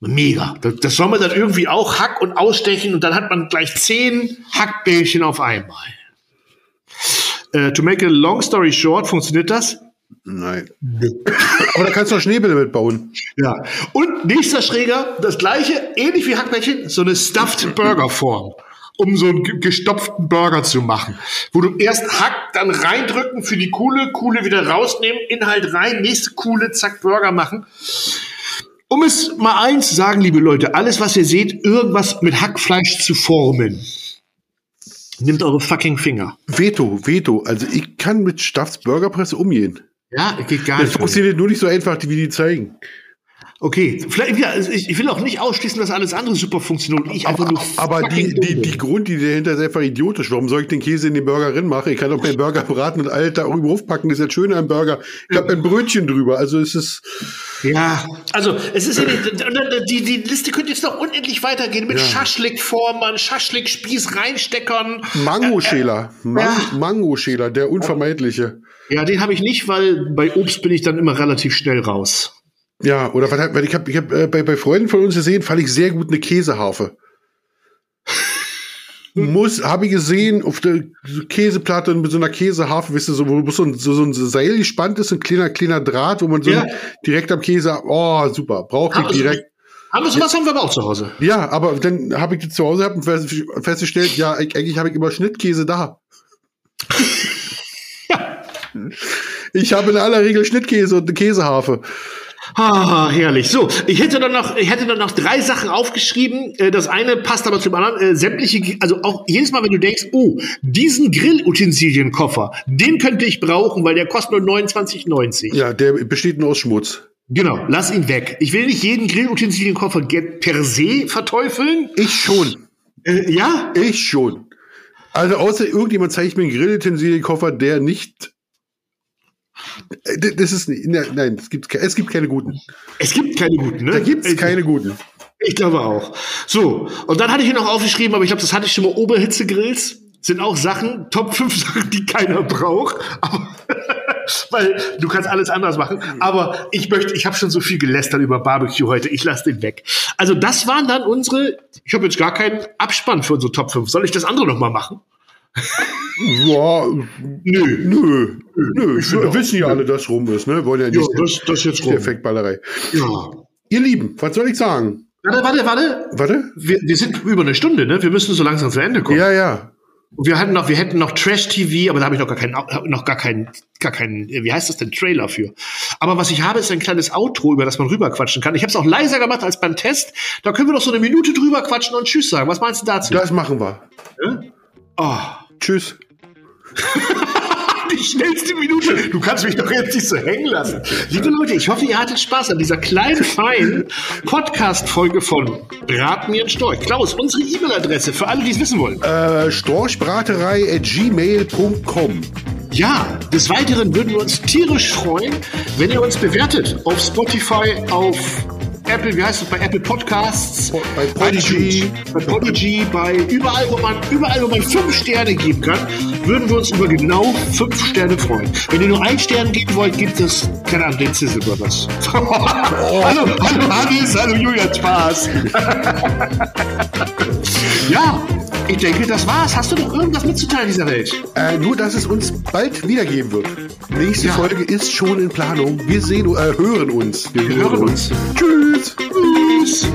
Mega. Das, das soll man dann irgendwie auch hack und ausstechen und dann hat man gleich zehn Hackbällchen auf einmal. Äh, to make a long story short, funktioniert das? Nein. Aber da kannst du auch Schneebälle mitbauen. Ja. Und nächster Schräger, das gleiche, ähnlich wie Hackbällchen, so eine Stuffed Burger Form. Um so einen ge- gestopften Burger zu machen. Wo du erst Hack, dann reindrücken für die Kuhle, Kuhle wieder rausnehmen, Inhalt rein, nächste Kuhle, zack, Burger machen. Um es mal eins zu sagen, liebe Leute, alles, was ihr seht, irgendwas mit Hackfleisch zu formen, nimmt eure fucking Finger. Veto, Veto. Also ich kann mit Staffs Burgerpresse umgehen. Ja, geht gar Das nicht. funktioniert nur nicht so einfach, wie die zeigen. Okay, vielleicht, ja, ich, ich will auch nicht ausschließen, dass alles andere super funktioniert und ich einfach nur Aber die, die, die. Grundidee dahinter ist einfach idiotisch. Warum soll ich den Käse in den Burger rein machen? Ich kann doch meinen Burger braten und alles da oben draufpacken. Das ist das Schöne am Burger. Ich habe ein Brötchen drüber. Also es ist, Ja, also es ist ja die, die, Liste könnte jetzt noch unendlich weitergehen mit Schaschlikformern, Schaschlikspieß reinsteckern. Mangoschäler. Man ja. Mangoschäler, der unvermeidliche. Ja, den habe ich nicht, weil bei Obst bin ich dann immer relativ schnell raus. Ja, oder was, hat- weil ich habe ich hab, äh, bei, bei Freunden von uns gesehen, fand ich sehr gut eine Käseharfe. Muss, habe ich gesehen, auf der Käseplatte mit so einer Käseharfe, wisst ihr, so, wo so ein, so, so ein Seil gespannt ist, ein kleiner, kleiner Draht, wo man so Ja. direkt am Käse, oh, super, brauche ich direkt. Haben wir sowas haben wir aber auch zu Hause. Ja, aber dann habe ich die zu Hause hab und fest- festgestellt, ja, ich- eigentlich habe ich immer Schnittkäse da. Ich habe in aller Regel Schnittkäse und eine Käseharfe. Ah, herrlich. So, ich hätte dann noch, ich hätte dann noch drei Sachen aufgeschrieben. Äh, das eine passt aber zum anderen. Äh, sämtliche, also auch jedes Mal, wenn du denkst, oh, diesen Grillutensilienkoffer, den könnte ich brauchen, weil der kostet nur 29,90. Ja, der besteht nur aus Schmutz. Genau, lass ihn weg. Ich will nicht jeden Grillutensilienkoffer per se verteufeln. Ich schon. Äh, ja? Ich schon. Also außer irgendjemand zeigt mir einen Grillutensilienkoffer, der nicht äh, Das ist nicht. ne- Nein, es gibt, es gibt keine guten. es gibt keine guten, ne? Da gibt es keine guten. Ich glaube auch. So, und dann hatte ich hier noch aufgeschrieben, aber ich glaube, das hatte ich schon mal, Oberhitzegrills sind auch Sachen, Top 5 Sachen, die keiner braucht. Aber, weil du kannst alles anders machen. Aber ich möchte, ich habe schon so viel gelästert über Barbecue heute, ich lasse den weg. Also das waren dann unsere, ich habe jetzt gar keinen Abspann für unsere Top 5. Soll ich das andere noch mal machen? Ja, Nö. nö. Nö, finde auch. wissen ja alle, dass rum ist, ne? Wollen ja Ja, nicht das, das ist jetzt rum. Effektballerei. Ja. Ihr Lieben, was soll ich sagen? Warte, warte, warte. Warte? Wir, wir sind über eine Stunde, ne? Wir müssen so langsam zu Ende kommen. Ja, ja. Wir hatten noch, wir hätten noch Trash-TV, aber da habe ich noch gar keinen, noch gar keinen, gar keinen, wie heißt das denn, Trailer für. Aber was ich habe, ist ein kleines Outro, über das man rüberquatschen kann. Ich habe es auch leiser gemacht als beim Test. Da können wir doch so eine Minute drüber quatschen und Tschüss sagen. Was meinst du dazu? Das machen wir. Oh, Tschüss. die schnellste Minute. Du kannst mich doch jetzt nicht so hängen lassen. Liebe Leute, ich hoffe, ihr hattet Spaß an dieser kleinen, feinen Podcast-Folge von Brat mir ein Storch. Klaus, unsere E-Mail-Adresse für alle, die es wissen wollen. Äh, Storchbraterei at gmail.com. Ja, des Weiteren würden wir uns tierisch freuen, wenn ihr uns bewertet auf Spotify, auf Apple, wie heißt es, bei Apple Podcasts, Bei iTunes, bei Podigy, bei überall, wo man, überall, wo man fünf Sterne geben kann, würden wir uns über genau fünf Sterne freuen. Wenn ihr nur einen Stern geben wollt, gibt es, keine Ahnung, den Sizzle Brothers. hallo, hallo Hannes, hallo Julian, Spaß. ja, ich denke, das war's. Hast du noch irgendwas mitzuteilen in dieser Welt? Äh, nur, dass es uns bald wiedergeben wird. Nächste Ja. Folge ist schon in Planung. Wir sehen, äh, hören uns. Wir hören uns. Tschüss.